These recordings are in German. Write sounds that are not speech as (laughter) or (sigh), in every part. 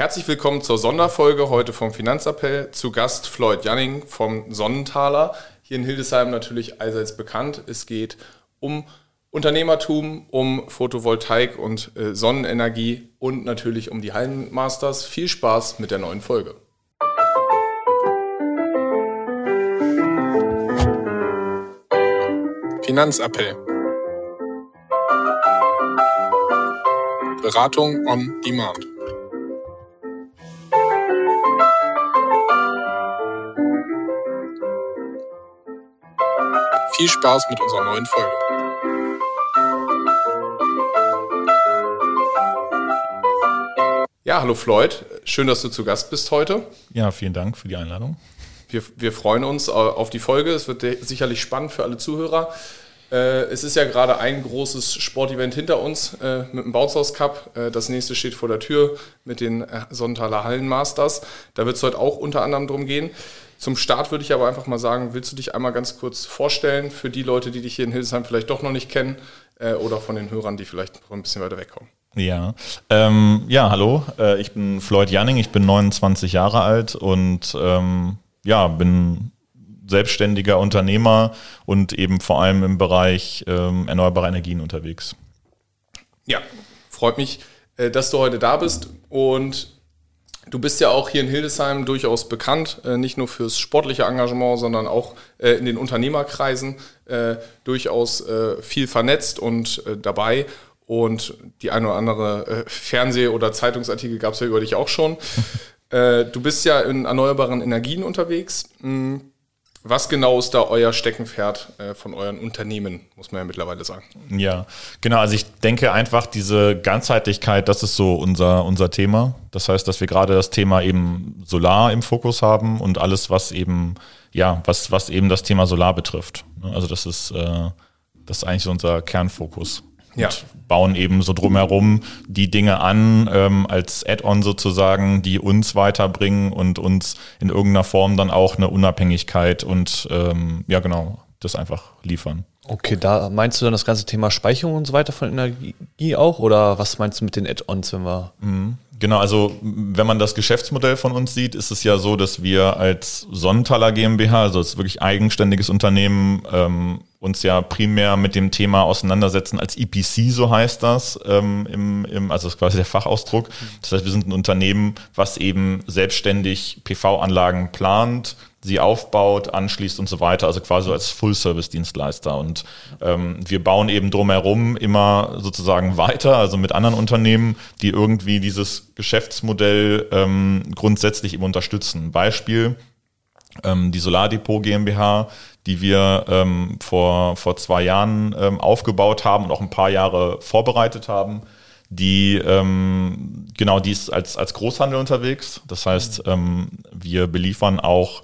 Herzlich willkommen zur Sonderfolge heute vom Finanzappell. Zu Gast Floyd Janning vom Sonnentaler. Hier in Hildesheim natürlich allseits bekannt. Es geht um Unternehmertum, um Photovoltaik und äh, Sonnenenergie und natürlich um die Hallenmasters. Viel Spaß mit der neuen Folge. Finanzappell. Beratung on Demand. Viel Spaß mit unserer neuen Folge. Ja, hallo Floyd. Schön, dass du zu Gast bist heute. Ja, vielen Dank für die Einladung. Wir, wir freuen uns auf die Folge. Es wird sicherlich spannend für alle Zuhörer. Äh, es ist ja gerade ein großes Sportevent hinter uns äh, mit dem Bauhaus Cup. Äh, das nächste steht vor der Tür mit den Sonntaler Hallenmasters. Da wird es heute auch unter anderem drum gehen. Zum Start würde ich aber einfach mal sagen, willst du dich einmal ganz kurz vorstellen für die Leute, die dich hier in Hildesheim vielleicht doch noch nicht kennen oder von den Hörern, die vielleicht ein bisschen weiter wegkommen? Ja, ähm, ja, hallo, äh, ich bin Floyd Janning, ich bin 29 Jahre alt und ähm, ja, bin selbstständiger Unternehmer und eben vor allem im Bereich ähm, erneuerbare Energien unterwegs. Ja, freut mich, äh, dass du heute da bist und du bist ja auch hier in Hildesheim durchaus bekannt, äh, nicht nur fürs sportliche Engagement, sondern auch äh, in den Unternehmerkreisen durchaus viel vernetzt und dabei. Und die eine oder andere Fernseh- oder Zeitungsartikel gab es ja über dich auch schon. (laughs) du bist ja in erneuerbaren Energien unterwegs. Hm, was genau ist da euer Steckenpferd äh, von euren Unternehmen, muss man ja mittlerweile sagen? Ja, genau. Also ich denke einfach, diese Ganzheitlichkeit, das ist so unser, unser Thema. Das heißt, dass wir gerade das Thema eben Solar im Fokus haben und alles, was eben, ja, was, was eben das Thema Solar betrifft. Also das ist, äh, das ist eigentlich unser Kernfokus ja. bauen eben so drumherum die Dinge an ähm, als Add-on sozusagen, die uns weiterbringen und uns in irgendeiner Form dann auch eine Unabhängigkeit und ähm, ja genau, das einfach liefern. Okay, da meinst du dann das ganze Thema Speicherung und so weiter von Energie auch oder was meinst du mit den Add-ons, wenn wir? Mhm. Genau, also wenn man das Geschäftsmodell von uns sieht, ist es ja so, dass wir als Sonnentaler GmbH, also als wirklich eigenständiges Unternehmen, ähm, uns ja primär mit dem Thema auseinandersetzen als EPC, so heißt das, ähm, im, im, also das ist quasi der Fachausdruck. Das heißt, wir sind ein Unternehmen, was eben selbstständig PV-Anlagen plant, sie aufbaut, anschließt und so weiter, also quasi als Full-Service-Dienstleister. Und ähm, wir bauen eben drumherum immer sozusagen weiter, also mit anderen Unternehmen, die irgendwie dieses Geschäftsmodell ähm, grundsätzlich eben unterstützen. Beispiel, die Solardepot GmbH, die wir ähm, vor, vor zwei Jahren ähm, aufgebaut haben und auch ein paar Jahre vorbereitet haben die ähm, genau die ist als, als Großhandel unterwegs. Das heißt, ähm, wir beliefern auch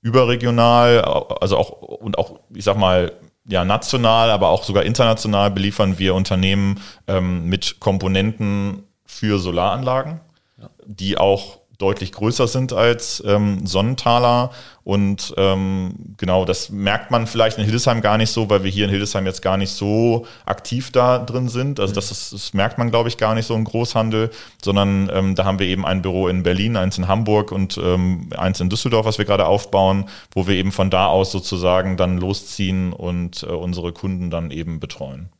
überregional, also auch und auch, ich sag mal, ja, national, aber auch sogar international beliefern wir Unternehmen ähm, mit Komponenten für Solaranlagen, ja. die auch deutlich größer sind als ähm, Sonnentaler. Und ähm, genau, das merkt man vielleicht in Hildesheim gar nicht so, weil wir hier in Hildesheim jetzt gar nicht so aktiv da drin sind. Also das, ist, das merkt man, glaube ich, gar nicht so im Großhandel, sondern ähm, da haben wir eben ein Büro in Berlin, eins in Hamburg und ähm, eins in Düsseldorf, was wir gerade aufbauen, wo wir eben von da aus sozusagen dann losziehen und äh, unsere Kunden dann eben betreuen.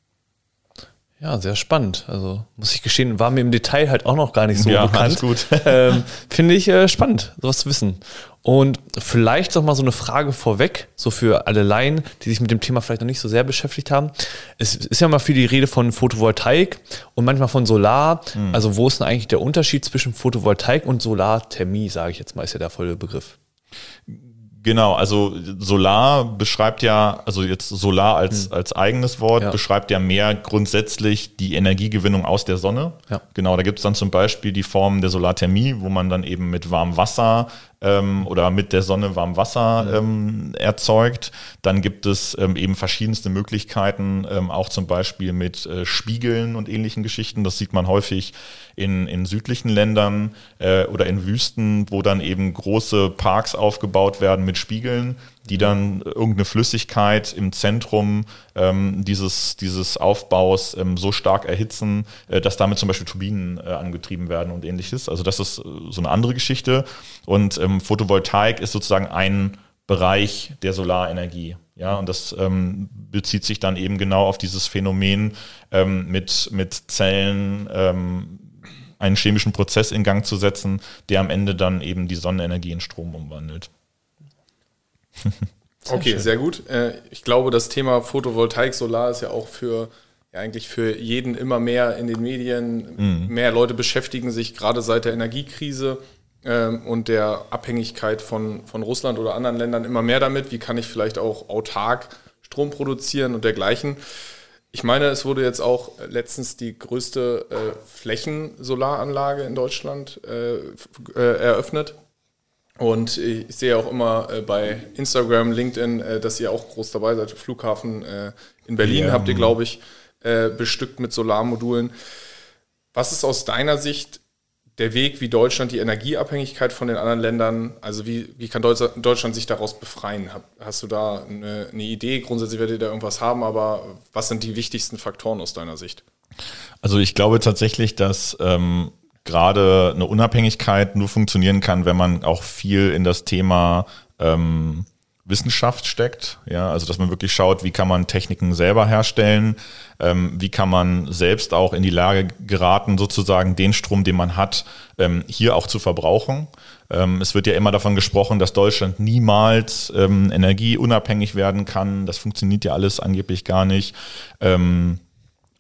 Ja, sehr spannend. Also muss ich gestehen, war mir im Detail halt auch noch gar nicht so ja, bekannt. gut. (laughs) ähm, Finde ich äh, spannend, sowas zu wissen. Und vielleicht noch mal so eine Frage vorweg, so für alle Laien, die sich mit dem Thema vielleicht noch nicht so sehr beschäftigt haben. Es ist ja mal viel die Rede von Photovoltaik und manchmal von Solar. Mhm. Also wo ist denn eigentlich der Unterschied zwischen Photovoltaik und Solarthermie, sage ich jetzt mal, ist ja der volle Begriff. Genau, also Solar beschreibt ja, also jetzt Solar als, hm. als eigenes Wort, ja. beschreibt ja mehr grundsätzlich die Energiegewinnung aus der Sonne. Ja. Genau, da gibt es dann zum Beispiel die Form der Solarthermie, wo man dann eben mit warmem Wasser ähm, oder mit der Sonne warm Wasser ähm, erzeugt. Dann gibt es ähm, eben verschiedenste Möglichkeiten, ähm, auch zum Beispiel mit äh, Spiegeln und ähnlichen Geschichten. Das sieht man häufig in, in südlichen Ländern äh, oder in Wüsten, wo dann eben große Parks aufgebaut werden mit Spiegeln die dann irgendeine Flüssigkeit im Zentrum ähm, dieses, dieses Aufbaus ähm, so stark erhitzen, äh, dass damit zum Beispiel Turbinen äh, angetrieben werden und ähnliches. Also das ist äh, so eine andere Geschichte. Und ähm, Photovoltaik ist sozusagen ein Bereich der Solarenergie. Ja, und das ähm, bezieht sich dann eben genau auf dieses Phänomen ähm, mit, mit Zellen, ähm, einen chemischen Prozess in Gang zu setzen, der am Ende dann eben die Sonnenenergie in Strom umwandelt. (laughs) okay, schön. sehr gut. Äh, ich glaube, das Thema Photovoltaik, Solar ist ja auch für ja, eigentlich für jeden immer mehr in den Medien. Mhm. Mehr Leute beschäftigen sich gerade seit der Energiekrise ähm, und der Abhängigkeit von, von Russland oder anderen Ländern immer mehr damit. Wie kann ich vielleicht auch autark Strom produzieren und dergleichen? Ich meine, es wurde jetzt auch letztens die größte äh, Flächensolaranlage in Deutschland äh, äh, eröffnet. Und ich sehe auch immer äh, bei Instagram, LinkedIn, äh, dass ihr auch groß dabei seid. Flughafen äh, in Berlin ja. habt ihr, glaube ich, bestückt mit Solarmodulen. Was ist aus deiner Sicht der Weg, wie Deutschland die Energieabhängigkeit von den anderen Ländern, also wie, wie kann Deutschland sich daraus befreien? Hast du da eine, eine Idee? Grundsätzlich werdet ihr da irgendwas haben, aber was sind die wichtigsten Faktoren aus deiner Sicht? Also ich glaube tatsächlich, dass ähm, gerade eine Unabhängigkeit nur funktionieren kann, wenn man auch viel in das Thema ähm, Wissenschaft steckt. Ja, also dass man wirklich schaut, wie kann man Techniken selber herstellen, ähm, wie kann man selbst auch in die Lage geraten, sozusagen den Strom, den man hat, ähm, hier auch zu verbrauchen. Ähm, es wird ja immer davon gesprochen, dass Deutschland niemals ähm, energieunabhängig werden kann. Das funktioniert ja alles angeblich gar nicht. Ähm,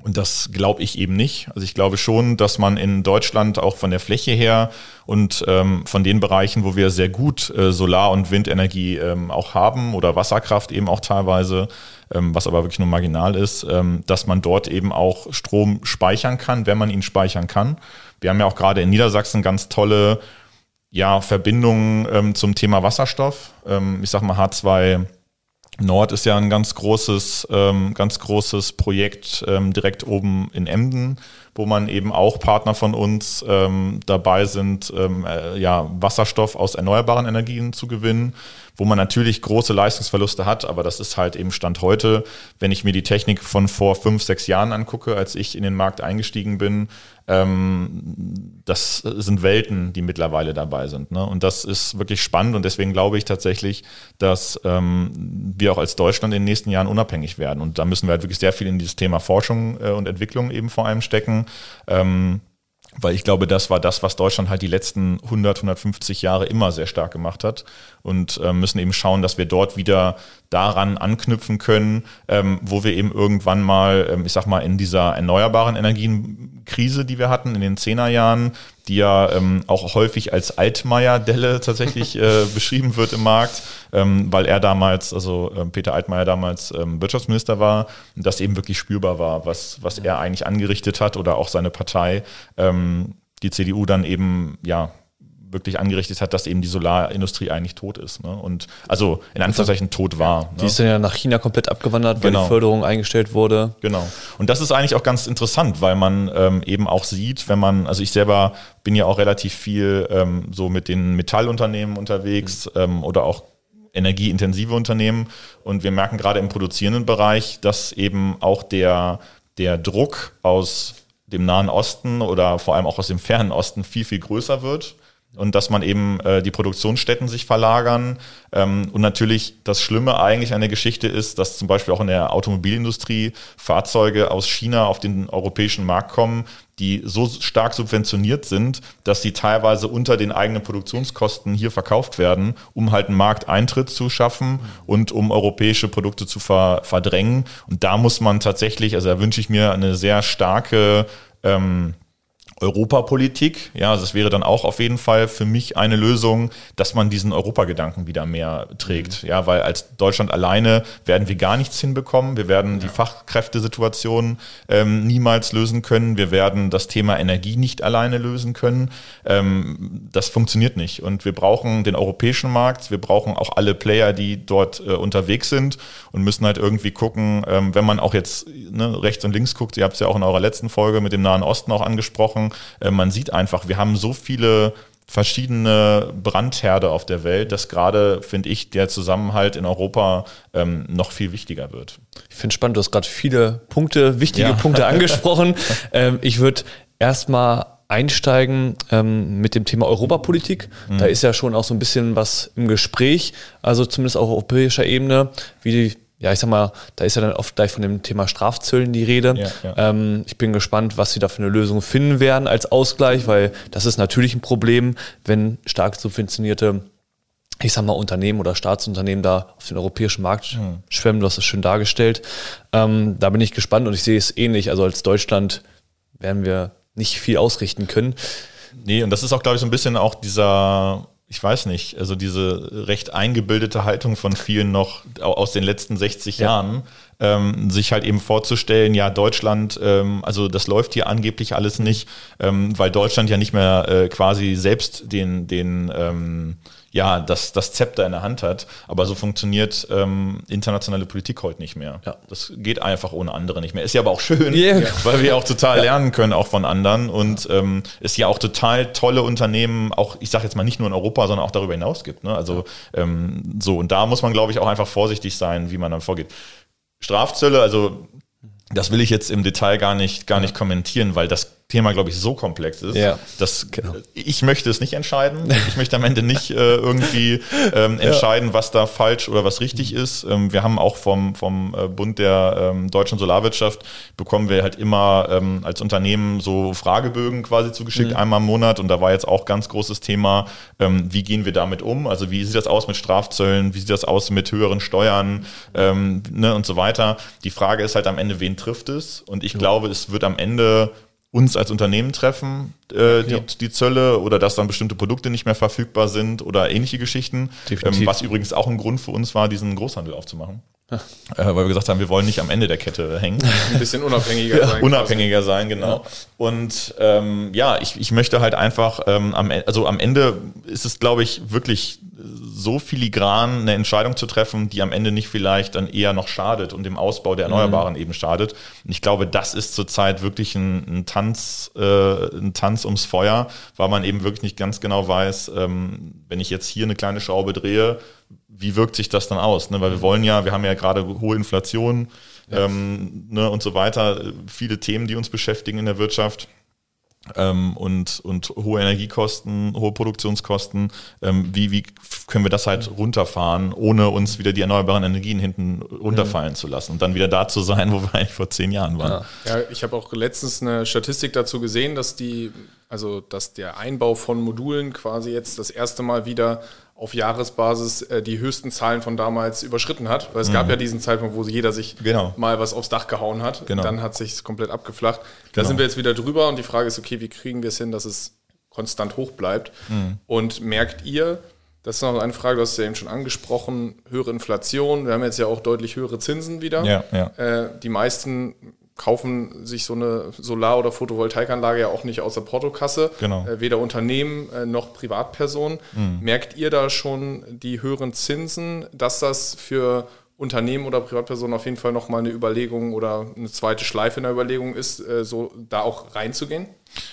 und das glaube ich eben nicht. Also ich glaube schon, dass man in Deutschland auch von der Fläche her und ähm, von den Bereichen, wo wir sehr gut äh, Solar- und Windenergie ähm, auch haben oder Wasserkraft eben auch teilweise, ähm, was aber wirklich nur marginal ist, ähm, dass man dort eben auch Strom speichern kann, wenn man ihn speichern kann. Wir haben ja auch gerade in Niedersachsen ganz tolle ja, Verbindungen ähm, zum Thema Wasserstoff. Ähm, ich sag mal H2 Nord ist ja ein ganz großes, ähm, ganz großes Projekt ähm, direkt oben in Emden, wo man eben auch Partner von uns ähm, dabei sind, ähm, äh, ja, Wasserstoff aus erneuerbaren Energien zu gewinnen wo man natürlich große Leistungsverluste hat, aber das ist halt eben Stand heute. Wenn ich mir die Technik von vor fünf, sechs Jahren angucke, als ich in den Markt eingestiegen bin, ähm, das sind Welten, die mittlerweile dabei sind. Ne? Und das ist wirklich spannend und deswegen glaube ich tatsächlich, dass ähm, wir auch als Deutschland in den nächsten Jahren unabhängig werden. Und da müssen wir halt wirklich sehr viel in dieses Thema Forschung äh, und Entwicklung eben vor allem stecken. Ähm, weil ich glaube, das war das, was Deutschland halt die letzten 100, 150 Jahre immer sehr stark gemacht hat. Und äh, müssen eben schauen, dass wir dort wieder daran anknüpfen können, ähm, wo wir eben irgendwann mal, ähm, ich sag mal, in dieser erneuerbaren Energienkrise, die wir hatten in den Zehnerjahren, die ja ähm, auch häufig als Altmaier-Delle tatsächlich äh, (laughs) beschrieben wird im Markt, ähm, weil er damals, also äh, Peter Altmaier damals ähm, Wirtschaftsminister war, das eben wirklich spürbar war, was, was er eigentlich angerichtet hat oder auch seine Partei, ähm, die CDU dann eben, ja, wirklich angerichtet hat, dass eben die Solarindustrie eigentlich tot ist. Ne? Und also in Anführungszeichen tot war. Die ne? ist dann ja nach China komplett abgewandert, weil genau. die Förderung eingestellt wurde. Genau. Und das ist eigentlich auch ganz interessant, weil man ähm, eben auch sieht, wenn man, also ich selber bin ja auch relativ viel ähm, so mit den Metallunternehmen unterwegs mhm. ähm, oder auch energieintensive Unternehmen. Und wir merken gerade im produzierenden Bereich, dass eben auch der, der Druck aus dem Nahen Osten oder vor allem auch aus dem fernen Osten viel, viel größer wird und dass man eben äh, die Produktionsstätten sich verlagern. Ähm, und natürlich das Schlimme eigentlich an der Geschichte ist, dass zum Beispiel auch in der Automobilindustrie Fahrzeuge aus China auf den europäischen Markt kommen, die so stark subventioniert sind, dass sie teilweise unter den eigenen Produktionskosten hier verkauft werden, um halt einen Markteintritt zu schaffen und um europäische Produkte zu ver verdrängen. Und da muss man tatsächlich, also da wünsche ich mir eine sehr starke ähm, Europapolitik. Ja, also es wäre dann auch auf jeden Fall für mich eine Lösung, dass man diesen Europagedanken wieder mehr trägt. Mhm. Ja, weil als Deutschland alleine werden wir gar nichts hinbekommen. Wir werden ja. die Fachkräftesituation ähm, niemals lösen können. Wir werden das Thema Energie nicht alleine lösen können. Ähm, das funktioniert nicht. Und wir brauchen den europäischen Markt. Wir brauchen auch alle Player, die dort äh, unterwegs sind und müssen halt irgendwie gucken, ähm, wenn man auch jetzt ne, rechts und links guckt. Ihr habt es ja auch in eurer letzten Folge mit dem Nahen Osten auch angesprochen äh, man sieht einfach, wir haben so viele verschiedene Brandherde auf der Welt, dass gerade, finde ich, der Zusammenhalt in Europa ähm, noch viel wichtiger wird. Ich finde spannend, du hast gerade viele Punkte, wichtige Ja. Punkte (laughs) angesprochen. ähm, ich würde erstmal einsteigen ähm, mit dem Thema Europapolitik. Mhm. Da ist ja schon auch so ein bisschen was im Gespräch, also zumindest auf europäischer Ebene, wie die ja, ich sag mal, da ist ja dann oft gleich von dem Thema Strafzöllen die Rede. Ja, ja. Ähm, ich bin gespannt, was sie da für eine Lösung finden werden als Ausgleich, weil das ist natürlich ein Problem, wenn stark subventionierte ich sag mal, Unternehmen oder Staatsunternehmen da auf den europäischen Markt schwemmen. Du hast das schön dargestellt. Ähm, da bin ich gespannt und ich sehe es ähnlich. Also als Deutschland werden wir nicht viel ausrichten können. Nee, und das ist auch, glaube ich, so ein bisschen auch dieser, ich weiß nicht, also diese recht eingebildete Haltung von vielen noch au- aus den letzten 60 Ja. Jahren, ähm, sich halt eben vorzustellen, ja, Deutschland, ähm, also das läuft hier angeblich alles nicht, ähm, weil Deutschland ja nicht mehr äh, quasi selbst den, den ähm, ja, das, das Zepter in der Hand hat. Aber so funktioniert ähm, internationale Politik heute nicht mehr. Ja. Das geht einfach ohne andere nicht mehr. Ist ja aber auch schön, Ja. weil wir auch total lernen können, auch von anderen. Und ähm, es ja auch total tolle Unternehmen, auch ich sage jetzt mal nicht nur in Europa, sondern auch darüber hinaus gibt. Ne? Also ähm, so, und da muss man, glaube ich, auch einfach vorsichtig sein, wie man dann vorgeht. Strafzölle, also das will ich jetzt im Detail gar nicht, gar nicht kommentieren, weil das Thema, glaube ich, so komplex ist, Ja. dass Genau. ich möchte es nicht entscheiden. Ich möchte am Ende nicht äh, irgendwie ähm, entscheiden, was da falsch oder was richtig ist. Ähm, wir haben auch vom, vom äh, Bund der ähm, deutschen Solarwirtschaft bekommen wir halt immer ähm, als Unternehmen so Fragebögen quasi zugeschickt, einmal im Monat. Und da war jetzt auch ganz großes Thema, ähm, wie gehen wir damit um? Also wie sieht das aus mit Strafzöllen? Wie sieht das aus mit höheren Steuern ähm, ne, und so weiter? Die Frage ist halt am Ende, wen trifft es? Und ich glaube, es wird am Ende uns als Unternehmen treffen, äh, die, Ja. die Zölle oder dass dann bestimmte Produkte nicht mehr verfügbar sind oder ähnliche Geschichten. Ähm, was übrigens auch ein Grund für uns war, diesen Großhandel aufzumachen. Äh, weil wir gesagt haben, wir wollen nicht am Ende der Kette hängen (laughs) Ein bisschen unabhängiger (laughs) sein. unabhängiger sein, genau. Und ähm, ja, ich, ich möchte halt einfach ähm, am, E- also am Ende ist es, glaube ich, wirklich so filigran, eine Entscheidung zu treffen, die am Ende nicht vielleicht dann eher noch schadet und dem Ausbau der Erneuerbaren eben schadet. Und ich glaube, das ist zurzeit wirklich ein, ein Tanz, äh, ein Tanz ums Feuer, weil man eben wirklich nicht ganz genau weiß, ähm, wenn ich jetzt hier eine kleine Schraube drehe, wie wirkt sich das dann aus? Ne? Weil wir wollen ja, wir haben ja gerade hohe Inflation ähm, ne, und so weiter, viele Themen, die uns beschäftigen in der Wirtschaft. Ähm, und, und hohe Energiekosten, hohe Produktionskosten, ähm, wie, wie können wir das halt runterfahren, ohne uns wieder die erneuerbaren Energien hinten runterfallen zu lassen und dann wieder da zu sein, (laughs) wo wir eigentlich vor zehn Jahren waren. Ja, ich habe auch letztens eine Statistik dazu gesehen, dass die, also dass der Einbau von Modulen quasi jetzt das erste Mal wieder auf Jahresbasis äh, die höchsten Zahlen von damals überschritten hat. Weil es gab ja diesen Zeitpunkt, wo jeder sich Mhm. Genau. mal was aufs Dach gehauen hat. Genau. Dann hat sich komplett abgeflacht. Da Genau. sind wir jetzt wieder drüber und die Frage ist, okay, wie kriegen wir es hin, dass es konstant hoch bleibt? Mhm. Und merkt ihr, das ist noch eine Frage, du hast es ja eben schon angesprochen, höhere Inflation. Wir haben jetzt ja auch deutlich höhere Zinsen wieder. Ja, ja. Äh, die meisten kaufen sich so eine Solar- oder Photovoltaikanlage ja auch nicht aus der Portokasse. Genau. Mhm. Äh, weder Unternehmen äh, noch Privatpersonen. Merkt ihr da schon die höheren Zinsen, dass das für Unternehmen oder Privatpersonen auf jeden Fall nochmal eine Überlegung oder eine zweite Schleife in der Überlegung ist, äh, so da auch reinzugehen?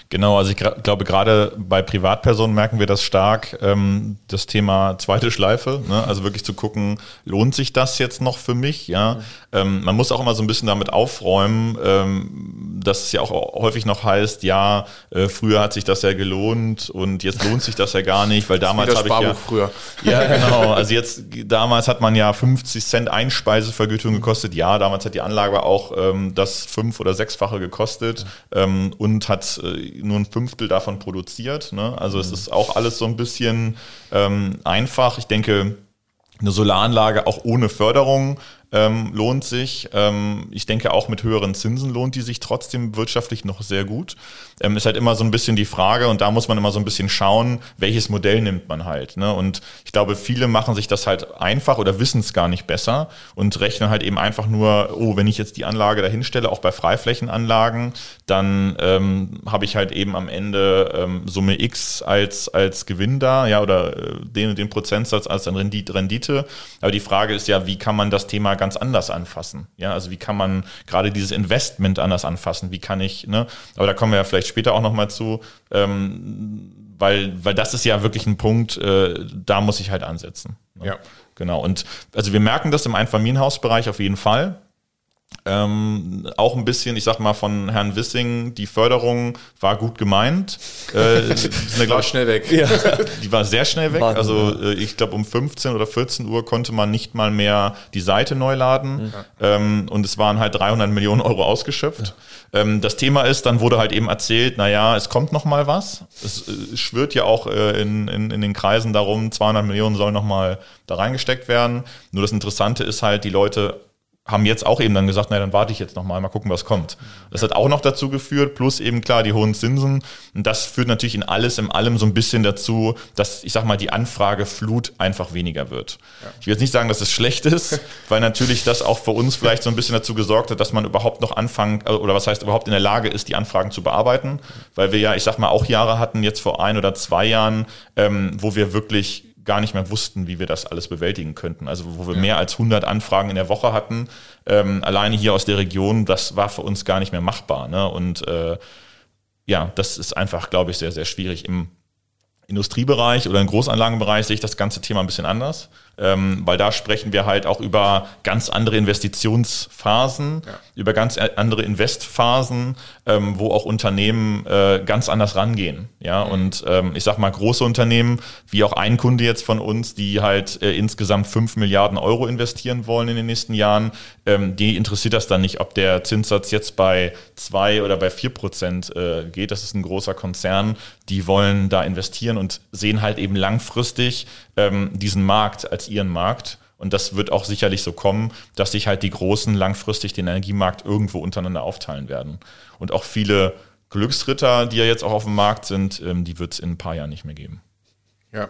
Genau, also ich glaube, gerade bei Privatpersonen merken wir das stark, ähm, das Thema zweite Schleife. Ne? Also wirklich zu gucken, lohnt sich das jetzt noch für mich? Ja, ähm, man muss auch immer so ein bisschen damit aufräumen, ähm, dass es ja auch häufig noch heißt, ja, äh, früher hat sich das ja gelohnt und jetzt lohnt sich das ja gar nicht, weil damals habe ich ja früher. ja, (laughs) genau. Also jetzt, damals hat man ja 50 Cent Einspeisevergütung gekostet. Ja, damals hat die Anlage auch ähm, das fünf- oder sechsfache gekostet ähm, und hat äh, nur ein Fünftel davon produziert. Ne? Also es ist auch alles so ein bisschen ähm, einfach. Ich denke, eine Solaranlage auch ohne Förderung ähm, lohnt sich. Ähm, ich denke auch mit höheren Zinsen lohnt die sich trotzdem wirtschaftlich noch sehr gut. Ähm, ist halt immer so ein bisschen die Frage und da muss man immer so ein bisschen schauen, welches Modell nimmt man halt. Ne? Und ich glaube, viele machen sich das halt einfach oder wissen es gar nicht besser und rechnen halt eben einfach nur, oh, wenn ich jetzt die Anlage dahin stelle, auch bei Freiflächenanlagen, dann ähm, habe ich halt eben am Ende ähm, Summe X als, als Gewinn da, ja, oder äh, den, den Prozentsatz als dann Rendite. Aber die Frage ist ja, wie kann man das Thema ganz anders anfassen? Ja, also wie kann man gerade dieses Investment anders anfassen? Wie kann ich, ne? Aber da kommen wir ja vielleicht später auch nochmal zu. Ähm, weil, weil das ist ja wirklich ein Punkt, äh, da muss ich halt ansetzen. Ne? Ja. Genau. Und also wir merken das im Einfamilienhausbereich auf jeden Fall. Ähm, auch ein bisschen, ich sag mal, von Herrn Wissing, die Förderung war gut gemeint. Äh, (laughs) eine, War schnell weg. (laughs) die war sehr schnell weg. Wahnsinn, also äh, ich glaube um 15 oder 14 Uhr konnte man nicht mal mehr die Seite neu laden. Ähm, und es waren halt 300 Millionen Euro ausgeschöpft. Ähm, das Thema ist, dann wurde halt eben erzählt, naja, es kommt noch mal was. Es äh, schwört ja auch äh, in, in, in den Kreisen darum, 200 Millionen sollen noch mal da reingesteckt werden. Nur das Interessante ist halt, die Leute haben jetzt auch eben dann gesagt, na dann warte ich jetzt noch mal, gucken, was kommt. Das hat auch noch dazu geführt, plus eben klar die hohen Zinsen. Und das führt natürlich in alles, in allem so ein bisschen dazu, dass, ich sag mal, die Anfrageflut einfach weniger wird. Ich will jetzt nicht sagen, dass es schlecht ist, (laughs) weil natürlich das auch für uns vielleicht so ein bisschen dazu gesorgt hat, dass man überhaupt noch anfangen, äh, oder was heißt überhaupt in der Lage ist, die Anfragen zu bearbeiten. Weil wir ja, ich sag mal, auch Jahre hatten, jetzt vor ein oder zwei Jahren, ähm, wo wir wirklich gar nicht mehr wussten, wie wir das alles bewältigen könnten. Also wo wir mehr als 100 Anfragen in der Woche hatten, ähm, alleine hier aus der Region, das war für uns gar nicht mehr machbar. Ne? Und äh, ja, das ist einfach, glaube ich, sehr, sehr schwierig. Im Industriebereich oder im Großanlagenbereich sehe ich das ganze Thema ein bisschen anders, weil da sprechen wir halt auch über ganz andere Investitionsphasen, über ganz andere Investphasen, ähm, wo auch Unternehmen äh, ganz anders rangehen. Ja, und ähm, ich sag mal, große Unternehmen, wie auch ein Kunde jetzt von uns, die halt äh, insgesamt 5 Milliarden Euro investieren wollen in den nächsten Jahren, ähm, die interessiert das dann nicht, ob der Zinssatz jetzt bei 2 oder bei 4 Prozent äh, geht. Das ist ein großer Konzern, die wollen da investieren und sehen halt eben langfristig ähm, diesen Markt als ihren Markt. Und das wird auch sicherlich so kommen, dass sich halt die Großen langfristig den Energiemarkt irgendwo untereinander aufteilen werden. Und auch viele Glücksritter, die ja jetzt auch auf dem Markt sind, ähm, die wird es in ein paar Jahren nicht mehr geben. Ja,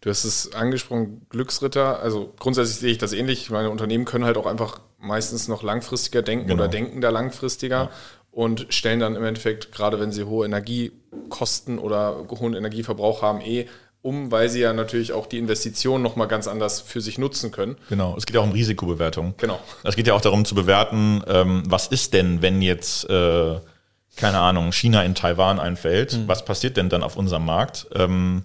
du hast es angesprochen, Glücksritter. Also grundsätzlich sehe ich das ähnlich. Meine Unternehmen können halt auch einfach meistens noch langfristiger denken Genau. oder denken da langfristiger und stellen dann im Endeffekt, gerade wenn sie hohe Energiekosten oder hohen Energieverbrauch haben, eh um, weil sie ja natürlich auch die Investitionen nochmal ganz anders für sich nutzen können. Genau, es geht ja auch um Risikobewertung. Genau. Es geht ja auch darum zu bewerten, ähm, was ist denn, wenn jetzt, äh, keine Ahnung, China in Taiwan einfällt, was passiert denn dann auf unserem Markt? Ähm,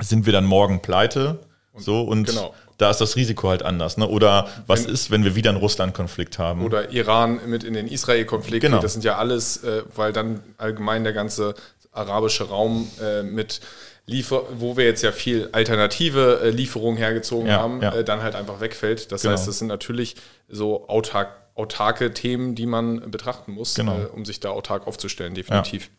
sind wir dann morgen pleite? so und genau. da ist das Risiko halt anders. Ne? Oder was Wenn- ist, wenn wir wieder einen Russland-Konflikt haben? Oder Iran mit in den Israel-Konflikt. Genau. Das sind ja alles, äh, weil dann allgemein der ganze arabische Raum äh, mit Liefer, wo wir jetzt ja viel alternative äh, Lieferungen hergezogen Ja, haben, ja. äh, dann halt einfach wegfällt. Das Genau. heißt, das sind natürlich so autark, autarke Themen, die man betrachten muss, Genau. äh, um sich da autark aufzustellen, definitiv.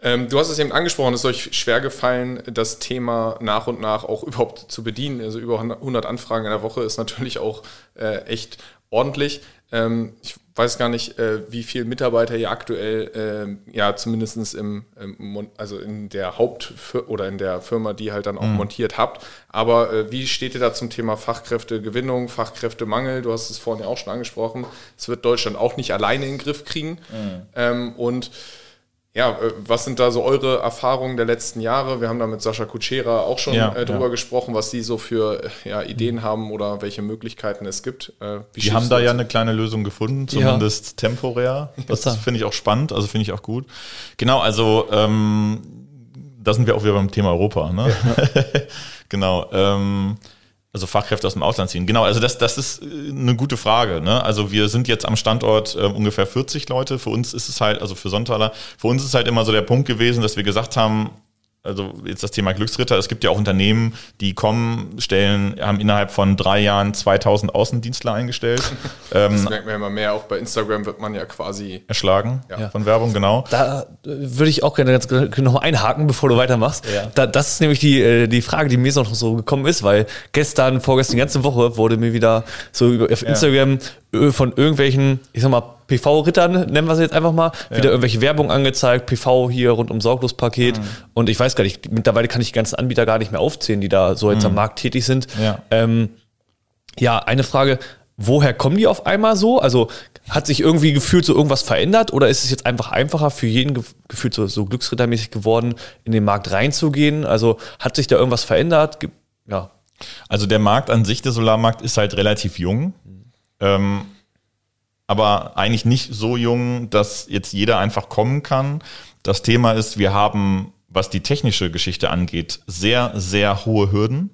Ähm, du hast es eben angesprochen, es ist euch schwer gefallen, das Thema nach und nach auch überhaupt zu bedienen. Also über 100 Anfragen in der Woche ist natürlich auch äh, echt ordentlich. Ähm, ich weiß gar nicht, äh, wie viele Mitarbeiter ihr aktuell, ähm, ja, zumindest im, im also in der Haupt- oder in der Firma, die halt dann auch montiert habt. Aber äh, wie steht ihr da zum Thema Fachkräftegewinnung, Fachkräftemangel? Du hast es vorhin ja auch schon angesprochen. Es wird Deutschland auch nicht alleine in den Griff kriegen. Ähm, und ja, äh, was sind da so eure Erfahrungen der letzten Jahre? Wir haben da mit Sascha Kutschera auch schon Ja, äh, drüber ja. gesprochen, was sie so für äh, ja, Ideen haben oder welche Möglichkeiten es gibt. Äh, wie Die haben da ja eine kleine Lösung gefunden, Ja. zumindest temporär. Das finde ich auch spannend, also finde ich auch gut. Genau, also ähm, da sind wir auch wieder beim Thema Europa. Ne? (laughs) genau. Ähm, also Fachkräfte aus dem Ausland ziehen. Genau, also das, das ist äh, eine gute Frage. Ne? Also wir sind jetzt am Standort äh, ungefähr 40 Leute. Für uns ist es halt, also für Sonntaler, für uns ist halt immer so der Punkt gewesen, dass wir gesagt haben, also jetzt das Thema Glücksritter, es gibt ja auch Unternehmen, die kommen, stellen, haben innerhalb von drei Jahren 2000 Außendienstler eingestellt, (laughs) ähm, Das merkt man ja immer mehr. Auch bei Instagram wird man ja quasi. erschlagen Ja. von Werbung, genau. Da äh, würde ich auch gerne ganz noch mal einhaken, bevor du weitermachst. Ja. Da, das ist nämlich die, äh, die Frage, die mir so noch so gekommen ist, weil gestern, vorgestern, die ganze Woche wurde mir wieder so über, auf Instagram äh, von irgendwelchen, ich sag mal, PV-Rittern, nennen wir sie jetzt einfach mal, wieder irgendwelche Werbung angezeigt, PV hier rund um Sorglospaket. Und ich weiß gar nicht, mittlerweile kann ich die ganzen Anbieter gar nicht mehr aufzählen, die da so jetzt am Markt tätig sind. Ja. Ähm, ja, eine Frage, woher kommen die auf einmal so? Also hat sich irgendwie gefühlt so irgendwas verändert oder ist es jetzt einfach einfacher für jeden ge gefühlt so, so glücksrittermäßig geworden, in den Markt reinzugehen? Also hat sich da irgendwas verändert? Ja. Also der Markt an sich, der Solarmarkt, ist halt relativ jung. Ähm, aber eigentlich nicht so jung, dass jetzt jeder einfach kommen kann. Das Thema ist, wir haben was die technische Geschichte angeht, sehr, sehr hohe Hürden.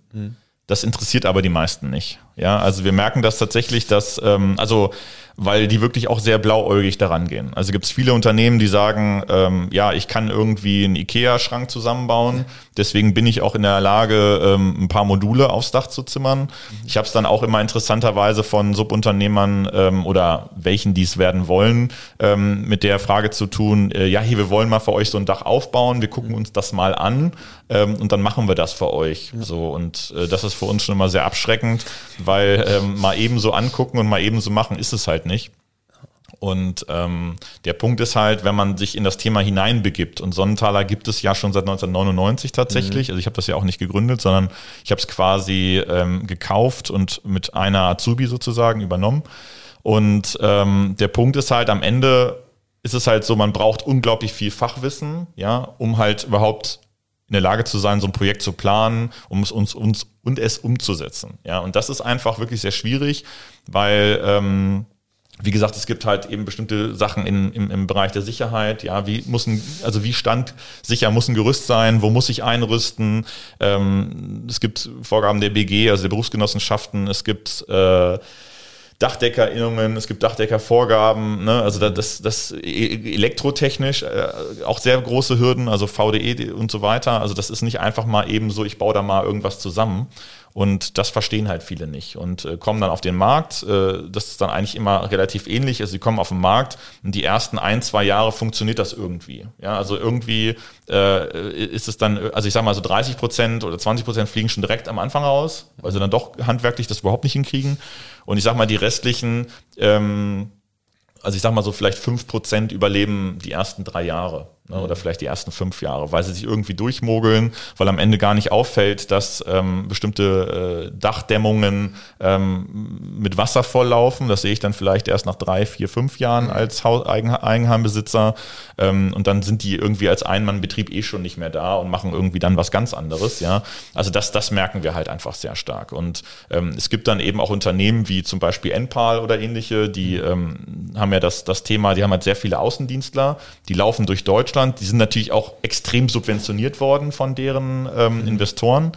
Das interessiert aber die meisten nicht. Ja, also wir merken das tatsächlich, dass, ähm, also weil die wirklich auch sehr blauäugig daran gehen. Also gibt es viele Unternehmen, die sagen, ähm, ja, ich kann irgendwie einen IKEA-Schrank zusammenbauen, deswegen bin ich auch in der Lage, ähm, ein paar Module aufs Dach zu zimmern. Ich habe es dann auch immer interessanterweise von Subunternehmern ähm, oder welchen dies werden wollen, ähm, mit der Frage zu tun, äh, ja, hier, wir wollen mal für euch so ein Dach aufbauen, wir gucken uns das mal an ähm, und dann machen wir das für euch. So und äh, das ist für uns schon immer sehr abschreckend, weil ähm, mal eben so angucken und mal eben so machen ist es halt nicht. Und ähm, der Punkt ist halt, wenn man sich in das Thema hineinbegibt, und Sonnenthaler gibt es ja schon seit 1999 tatsächlich, also ich habe das ja auch nicht gegründet, sondern ich habe es quasi ähm, gekauft und mit einer Azubi sozusagen übernommen. Und ähm, der Punkt ist halt, am Ende ist es halt so, man braucht unglaublich viel Fachwissen, ja, um halt überhaupt in der Lage zu sein, so ein Projekt zu planen, um es uns, uns und es umzusetzen. Ja, und das ist einfach wirklich sehr schwierig, weil ähm, wie gesagt, es gibt halt eben bestimmte Sachen in, im, im Bereich der Sicherheit. Ja, wie muss ein, also wie standsicher muss ein Gerüst sein? Wo muss ich einrüsten? Ähm, es gibt Vorgaben der BG, also der Berufsgenossenschaften. Es gibt äh, Dachdeckerinnungen, es gibt Dachdeckervorgaben, ne? also das, das elektrotechnisch äh, auch sehr große Hürden, also VDE und so weiter. Also das ist nicht einfach mal eben so, ich baue da mal irgendwas zusammen. Und das verstehen halt viele nicht und äh, kommen dann auf den Markt. Äh, das ist dann eigentlich immer relativ ähnlich. Also sie kommen auf den Markt und die ersten ein, zwei Jahre funktioniert das irgendwie. Ja, also irgendwie äh, ist es dann, also ich sag mal so 30 Prozent oder 20 Prozent fliegen schon direkt am Anfang raus, weil sie dann doch handwerklich das überhaupt nicht hinkriegen. Und ich sag mal, die restlichen, ähm, also ich sag mal so vielleicht fünf Prozent überleben die ersten drei Jahre ne, oder vielleicht die ersten fünf Jahre, weil sie sich irgendwie durchmogeln, weil am Ende gar nicht auffällt, dass ähm, bestimmte äh, Dachdämmungen ähm, mit Wasser volllaufen. Das sehe ich dann vielleicht erst nach drei, vier, fünf Jahren als Haus Eigen Eigenheimbesitzer. Ähm, und dann sind die irgendwie als Einmannbetrieb eh schon nicht mehr da und machen irgendwie dann was ganz anderes. Ja, also das, das merken wir halt einfach sehr stark. Und ähm, es gibt dann eben auch Unternehmen wie zum Beispiel Enpal oder ähnliche, die ähm, haben ja das, das Thema, die haben halt sehr viele Außendienstler, die laufen durch Deutschland. Die sind natürlich auch extrem subventioniert worden von deren ähm, Investoren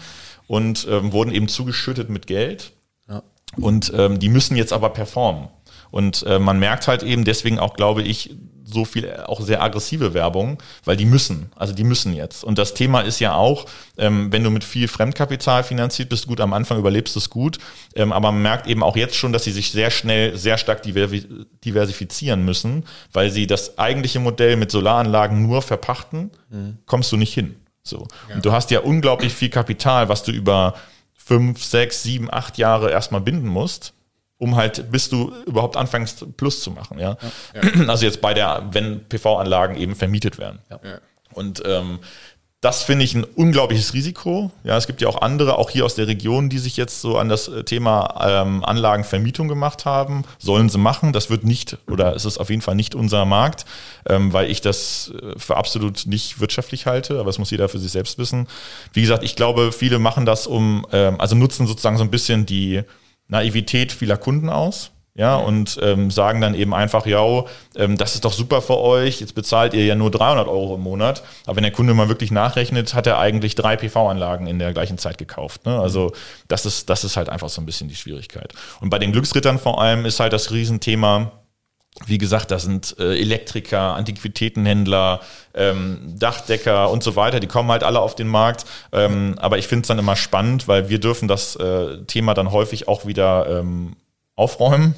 und ähm, wurden eben zugeschüttet mit Geld. Ja. Und ähm, die müssen jetzt aber performen. Und äh, man merkt halt eben deswegen auch, glaube ich, so viel auch sehr aggressive Werbung, weil die müssen, also die müssen jetzt. Und das Thema ist ja auch, ähm, wenn du mit viel Fremdkapital finanziert bist, gut, am Anfang überlebst du es gut, ähm, aber man merkt eben auch jetzt schon, dass sie sich sehr schnell, sehr stark diversifizieren müssen, weil sie das eigentliche Modell mit Solaranlagen nur verpachten, mhm. kommst du nicht hin. So. Ja. Und du hast ja unglaublich viel Kapital, was du über fünf, sechs, sieben, acht Jahre erstmal binden musst um halt, bis du überhaupt anfängst, Plus zu machen, ja. ja. Also jetzt bei der, wenn PV-Anlagen eben vermietet werden. Ja. Und ähm, das finde ich ein unglaubliches Risiko. Ja, es gibt ja auch andere, auch hier aus der Region, die sich jetzt so an das äh, Thema ähm, Anlagenvermietung gemacht haben. Sollen sie machen. Das wird nicht, oder es ist auf jeden Fall nicht unser Markt, ähm, weil ich das äh, für absolut nicht wirtschaftlich halte. Aber das muss jeder für sich selbst wissen. Wie gesagt, ich glaube, viele machen das um, ähm, also nutzen sozusagen so ein bisschen die, Naivität vieler Kunden aus. Ja, und ähm, sagen dann eben einfach, ja, ähm, das ist doch super für euch, jetzt bezahlt ihr ja nur 300 Euro im Monat. Aber wenn der Kunde mal wirklich nachrechnet, hat er eigentlich drei PV-Anlagen in der gleichen Zeit gekauft. Ne? Also das ist, das ist halt einfach so ein bisschen die Schwierigkeit. Und bei den Glücksrittern vor allem ist halt das Riesenthema, wie gesagt, da sind äh, Elektriker, Antiquitätenhändler, ähm, Dachdecker und so weiter, die kommen halt alle auf den Markt. Ähm, aber ich finde es dann immer spannend, weil wir dürfen das äh, Thema dann häufig auch wieder ähm, aufräumen.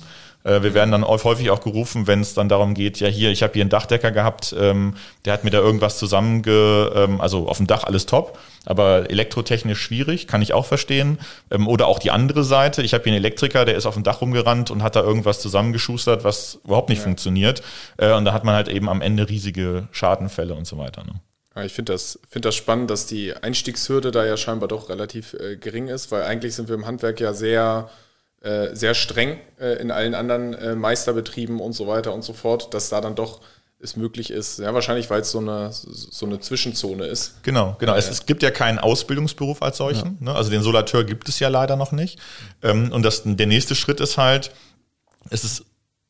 Äh, wir werden dann häufig auch gerufen, wenn es dann darum geht, ja hier, ich habe hier einen Dachdecker gehabt, ähm, der hat mir da irgendwas zusammenge, ähm, also auf dem Dach alles top, aber elektrotechnisch schwierig, kann ich auch verstehen. Ähm, oder auch die andere Seite, ich habe hier einen Elektriker, der ist auf dem Dach rumgerannt und hat da irgendwas zusammengeschustert, was überhaupt nicht ja. funktioniert. Äh, und da hat man halt eben am Ende riesige Schadenfälle und so weiter. Ne? Ich finde das, find das spannend, dass die Einstiegshürde da ja scheinbar doch relativ äh, gering ist, weil eigentlich sind wir im Handwerk ja sehr äh, sehr streng äh, in allen anderen äh, Meisterbetrieben und so weiter und so fort, dass da dann doch es möglich ist. Ja, wahrscheinlich, weil es so eine, so eine Zwischenzone ist. Genau, genau. Es, es gibt ja keinen Ausbildungsberuf als solchen. Ja. Ne? Also den Solateur gibt es ja leider noch nicht. Ähm, und das, der nächste Schritt ist halt, es ist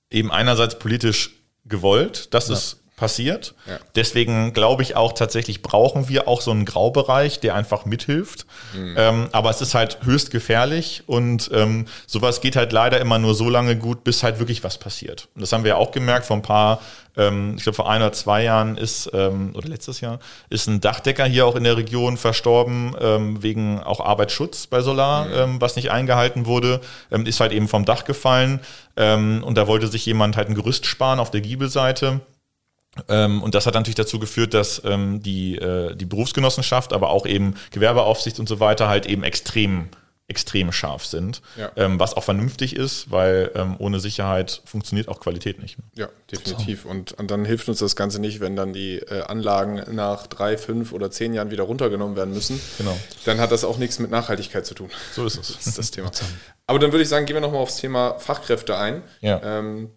eben einerseits politisch gewollt, dass ja. es passiert. Ja. Deswegen glaube ich auch tatsächlich brauchen wir auch so einen Graubereich, der einfach mithilft. Ähm, aber es ist halt höchst gefährlich und ähm, sowas geht halt leider immer nur so lange gut, bis halt wirklich was passiert. Und das haben wir ja auch gemerkt vor ein paar, ähm, ich glaube vor ein oder zwei Jahren ist, ähm, oder letztes Jahr, ist ein Dachdecker hier auch in der Region verstorben, ähm, wegen auch Arbeitsschutz bei Solar, ähm, was nicht eingehalten wurde, ist halt eben vom Dach gefallen. Und da wollte sich jemand halt ein Gerüst sparen auf der Giebelseite. Ähm, und das hat natürlich dazu geführt, dass ähm, die, äh, die Berufsgenossenschaft, aber auch eben Gewerbeaufsicht und so weiter halt eben extrem, extrem scharf sind. Ja. Ähm, was auch vernünftig ist, weil ähm, ohne Sicherheit funktioniert auch Qualität nicht. Ja, definitiv. Und, und dann hilft uns das Ganze nicht, wenn dann die äh, Anlagen nach drei, fünf oder zehn Jahren wieder runtergenommen werden müssen. Genau. Dann hat das auch nichts mit Nachhaltigkeit zu tun. So ist es. Das ist das Thema. (laughs) Aber dann würde ich sagen, gehen wir nochmal aufs Thema Fachkräfte ein. Ja. Ähm,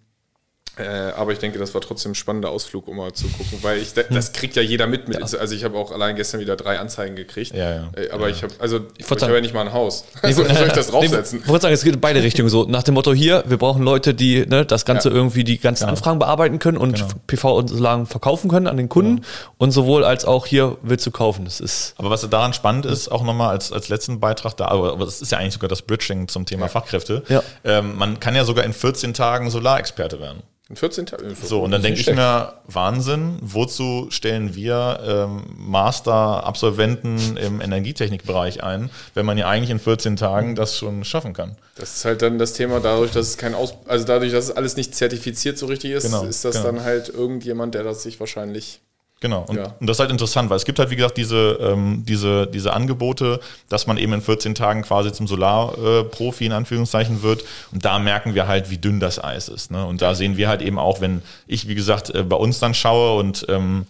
äh, aber ich denke, das war trotzdem ein spannender Ausflug, um mal zu gucken, weil ich, das kriegt ja jeder mit. mit Also ich habe auch allein gestern wieder drei Anzeigen gekriegt. Ja, ja. Äh, Aber ich habe, also ich, wollte habe ja nicht mal ein Haus. Also, (laughs) soll ich das (laughs) draufsetzen? Ich wollte sagen, es geht in beide Richtungen so. Nach dem Motto hier, wir brauchen Leute, die ne, das Ganze Ja. irgendwie, die ganzen Anfragen bearbeiten können und Genau. PV-Anlagen verkaufen können an den Kunden und sowohl als auch hier willst du kaufen. Das ist Aber was daran spannend ist, auch nochmal als, als letzten Beitrag da, aber, aber das ist ja eigentlich sogar das Bridging zum Thema Fachkräfte. Ja. Ähm, man kann ja sogar in 14 Tagen Solarexperte werden. In 14 Tagen? So, und dann denke ich mir, Wahnsinn, wozu stellen wir ähm, Master-Absolventen im Energietechnikbereich ein, wenn man ja eigentlich in 14 Tagen das schon schaffen kann? Das ist halt dann das Thema, dadurch, dass es kein Aus, also dadurch, dass es alles nicht zertifiziert so richtig ist, Genau, ist das genau. dann halt irgendjemand, der das sich wahrscheinlich. Genau. Und, Ja. und das ist halt interessant, weil es gibt halt, wie gesagt, diese, ähm, diese, diese Angebote, dass man eben in 14 Tagen quasi zum Solarprofi in Anführungszeichen wird. Und da merken wir halt, wie dünn das Eis ist. Ne? Und da sehen wir halt eben auch, wenn ich, wie gesagt, äh, bei uns dann schaue und ähm,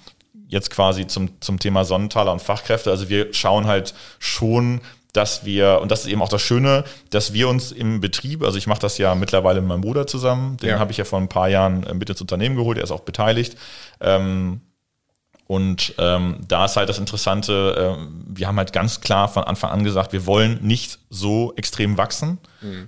jetzt quasi zum, zum Thema Sonnentaler und Fachkräfte, also wir schauen halt schon, dass wir, und das ist eben auch das Schöne, dass wir uns im Betrieb, also ich mache das ja mittlerweile mit meinem Bruder zusammen, den Ja. habe ich ja vor ein paar Jahren äh, mit ins Unternehmen geholt, er ist auch beteiligt. Ähm, und ähm, da ist halt das Interessante, ähm, wir haben halt ganz klar von Anfang an gesagt, wir wollen nicht so extrem wachsen,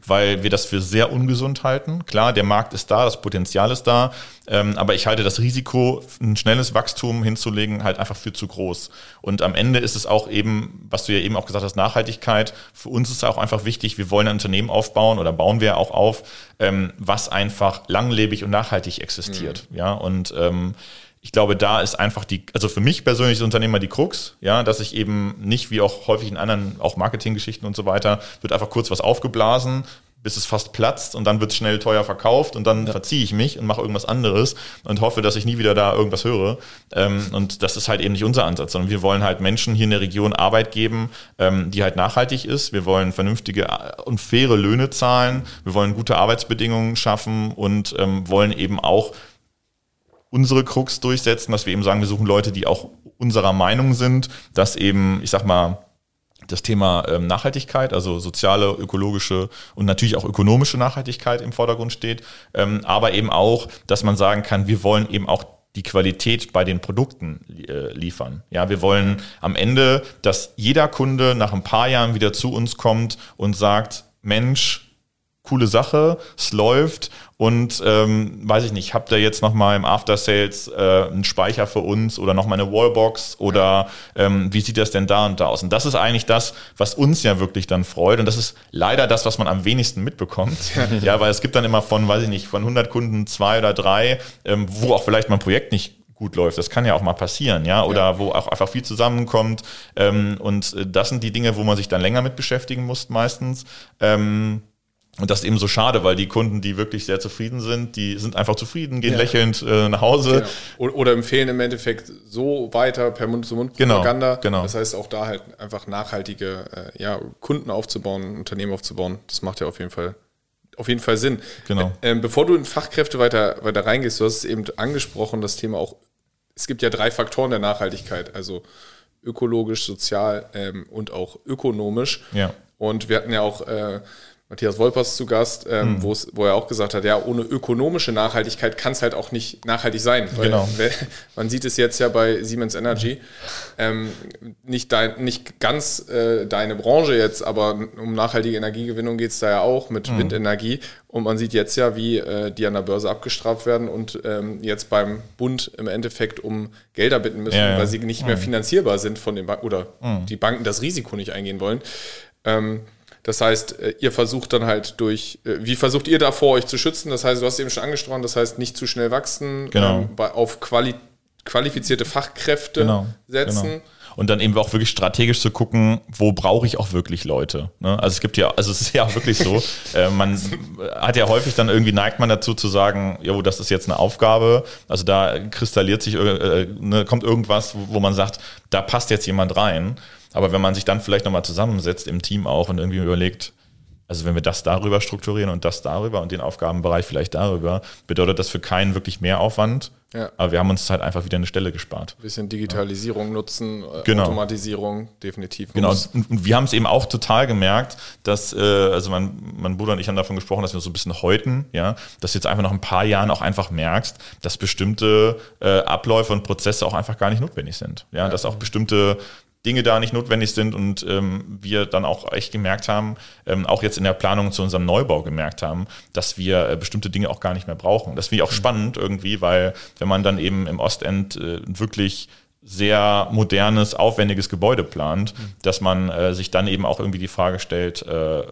weil wir das für sehr ungesund halten. Klar, der Markt ist da, das Potenzial ist da, ähm, aber ich halte das Risiko, ein schnelles Wachstum hinzulegen, halt einfach für zu groß. Und am Ende ist es auch eben, was du ja eben auch gesagt hast, Nachhaltigkeit. Für uns ist auch einfach wichtig, wir wollen ein Unternehmen aufbauen oder bauen wir auch auf, ähm, was einfach langlebig und nachhaltig existiert. Ja, und ähm, ich glaube, da ist einfach die, also für mich persönlich ist Unternehmer die Krux, ja, dass ich eben nicht wie auch häufig in anderen, auch Marketinggeschichten und so weiter, wird einfach kurz was aufgeblasen, bis es fast platzt und dann wird es schnell teuer verkauft und dann verziehe ich mich und mache irgendwas anderes und hoffe, dass ich nie wieder da irgendwas höre. Ähm, und das ist halt eben nicht unser Ansatz, sondern wir wollen halt Menschen hier in der Region Arbeit geben, ähm, die halt nachhaltig ist. Wir wollen vernünftige äh, und faire Löhne zahlen. Wir wollen gute Arbeitsbedingungen schaffen und ähm, wollen eben auch unsere Krux durchsetzen, dass wir eben sagen, wir suchen Leute, die auch unserer Meinung sind, dass eben, ich sag mal, das Thema ähm, Nachhaltigkeit, also soziale, ökologische und natürlich auch ökonomische Nachhaltigkeit im Vordergrund steht, ähm, aber eben auch, dass man sagen kann, wir wollen eben auch die Qualität bei den Produkten äh, liefern. Ja, wir wollen am Ende, dass jeder Kunde nach ein paar Jahren wieder zu uns kommt und sagt, Mensch, coole Sache, es läuft und ähm, weiß ich nicht, habt ihr jetzt noch mal im After Sales äh, einen Speicher für uns oder noch mal eine Wallbox oder ähm, wie sieht das denn da und da aus? Und das ist eigentlich das, was uns ja wirklich dann freut und das ist leider das, was man am wenigsten mitbekommt. (laughs) Ja, weil es gibt dann immer von, weiß ich nicht, von 100 Kunden zwei oder drei, ähm, wo auch vielleicht mal ein Projekt nicht gut läuft. Das kann ja auch mal passieren, ja, oder wo auch einfach viel zusammenkommt. Ähm, und äh, das sind die Dinge, wo man sich dann länger mit beschäftigen muss meistens. Ähm, und das ist eben so schade, weil die Kunden, die wirklich sehr zufrieden sind, die sind einfach zufrieden, gehen lächelnd äh, nach Hause. Genau. Oder empfehlen im Endeffekt so weiter per Mund-zu-Mund-Propaganda. Genau, genau. Das heißt, auch da halt einfach nachhaltige äh, ja, Kunden aufzubauen, Unternehmen aufzubauen. Das macht ja auf jeden Fall, auf jeden Fall Sinn. Genau. Ähm, bevor du in Fachkräfte weiter, weiter reingehst, du hast es eben angesprochen, das Thema auch, es gibt ja drei Faktoren der Nachhaltigkeit, also ökologisch, sozial ähm, und auch ökonomisch. Ja. Und wir hatten ja auch, äh, Matthias Wolpers zu Gast, ähm, Hm. wo er auch gesagt hat, ja, ohne ökonomische Nachhaltigkeit kann es halt auch nicht nachhaltig sein. Genau. (laughs) Man sieht es jetzt ja bei Siemens Energy. Ähm, nicht, dein, nicht ganz äh, deine Branche jetzt, aber um nachhaltige Energiegewinnung geht es da ja auch mit Hm. Windenergie. Und man sieht jetzt ja, wie äh, die an der Börse abgestraft werden und ähm, jetzt beim Bund im Endeffekt um Gelder bitten müssen, Ja, ja. weil sie nicht Hm. mehr finanzierbar sind von den Banken oder die Banken das Risiko nicht eingehen wollen. Ähm, das heißt, äh, ihr versucht dann halt durch, äh, wie versucht ihr davor euch zu schützen? Das heißt, du hast eben schon angesprochen, das heißt, nicht zu schnell wachsen, Genau. ähm, bei, auf quali qualifizierte Fachkräfte genau, setzen. Genau. Und dann eben auch wirklich strategisch zu gucken, wo brauche ich auch wirklich Leute. Ne? Also es gibt ja, also es ist ja auch (laughs) wirklich so, äh, man hat ja häufig dann irgendwie neigt man dazu zu sagen, jo, das ist jetzt eine Aufgabe. Also da kristalliert sich, äh, ne, kommt irgendwas, wo man sagt, da passt jetzt jemand rein. Aber wenn man sich dann vielleicht nochmal zusammensetzt im Team auch und irgendwie überlegt, also wenn wir das darüber strukturieren und das darüber und den Aufgabenbereich vielleicht darüber, bedeutet das für keinen wirklich mehr Aufwand. Ja. Aber wir haben uns halt einfach wieder eine Stelle gespart. bisschen Digitalisierung nutzen, äh, Genau. Automatisierung, definitiv. Genau, und und wir haben es eben auch total gemerkt, dass, äh, also mein, mein Bruder und ich haben davon gesprochen, dass wir so ein bisschen häuten, ja, dass du jetzt einfach nach ein paar Jahren auch einfach merkst, dass bestimmte äh, Abläufe und Prozesse auch einfach gar nicht notwendig sind. Ja, dass auch bestimmte Dinge da nicht notwendig sind und ähm, wir dann auch echt gemerkt haben, ähm, auch jetzt in der Planung zu unserem Neubau gemerkt haben, dass wir äh, bestimmte Dinge auch gar nicht mehr brauchen. Das finde ich auch spannend irgendwie, weil wenn man dann eben im Ostend äh, wirklich sehr modernes, aufwendiges Gebäude plant, dass man äh, sich dann eben auch irgendwie die Frage stellt, äh,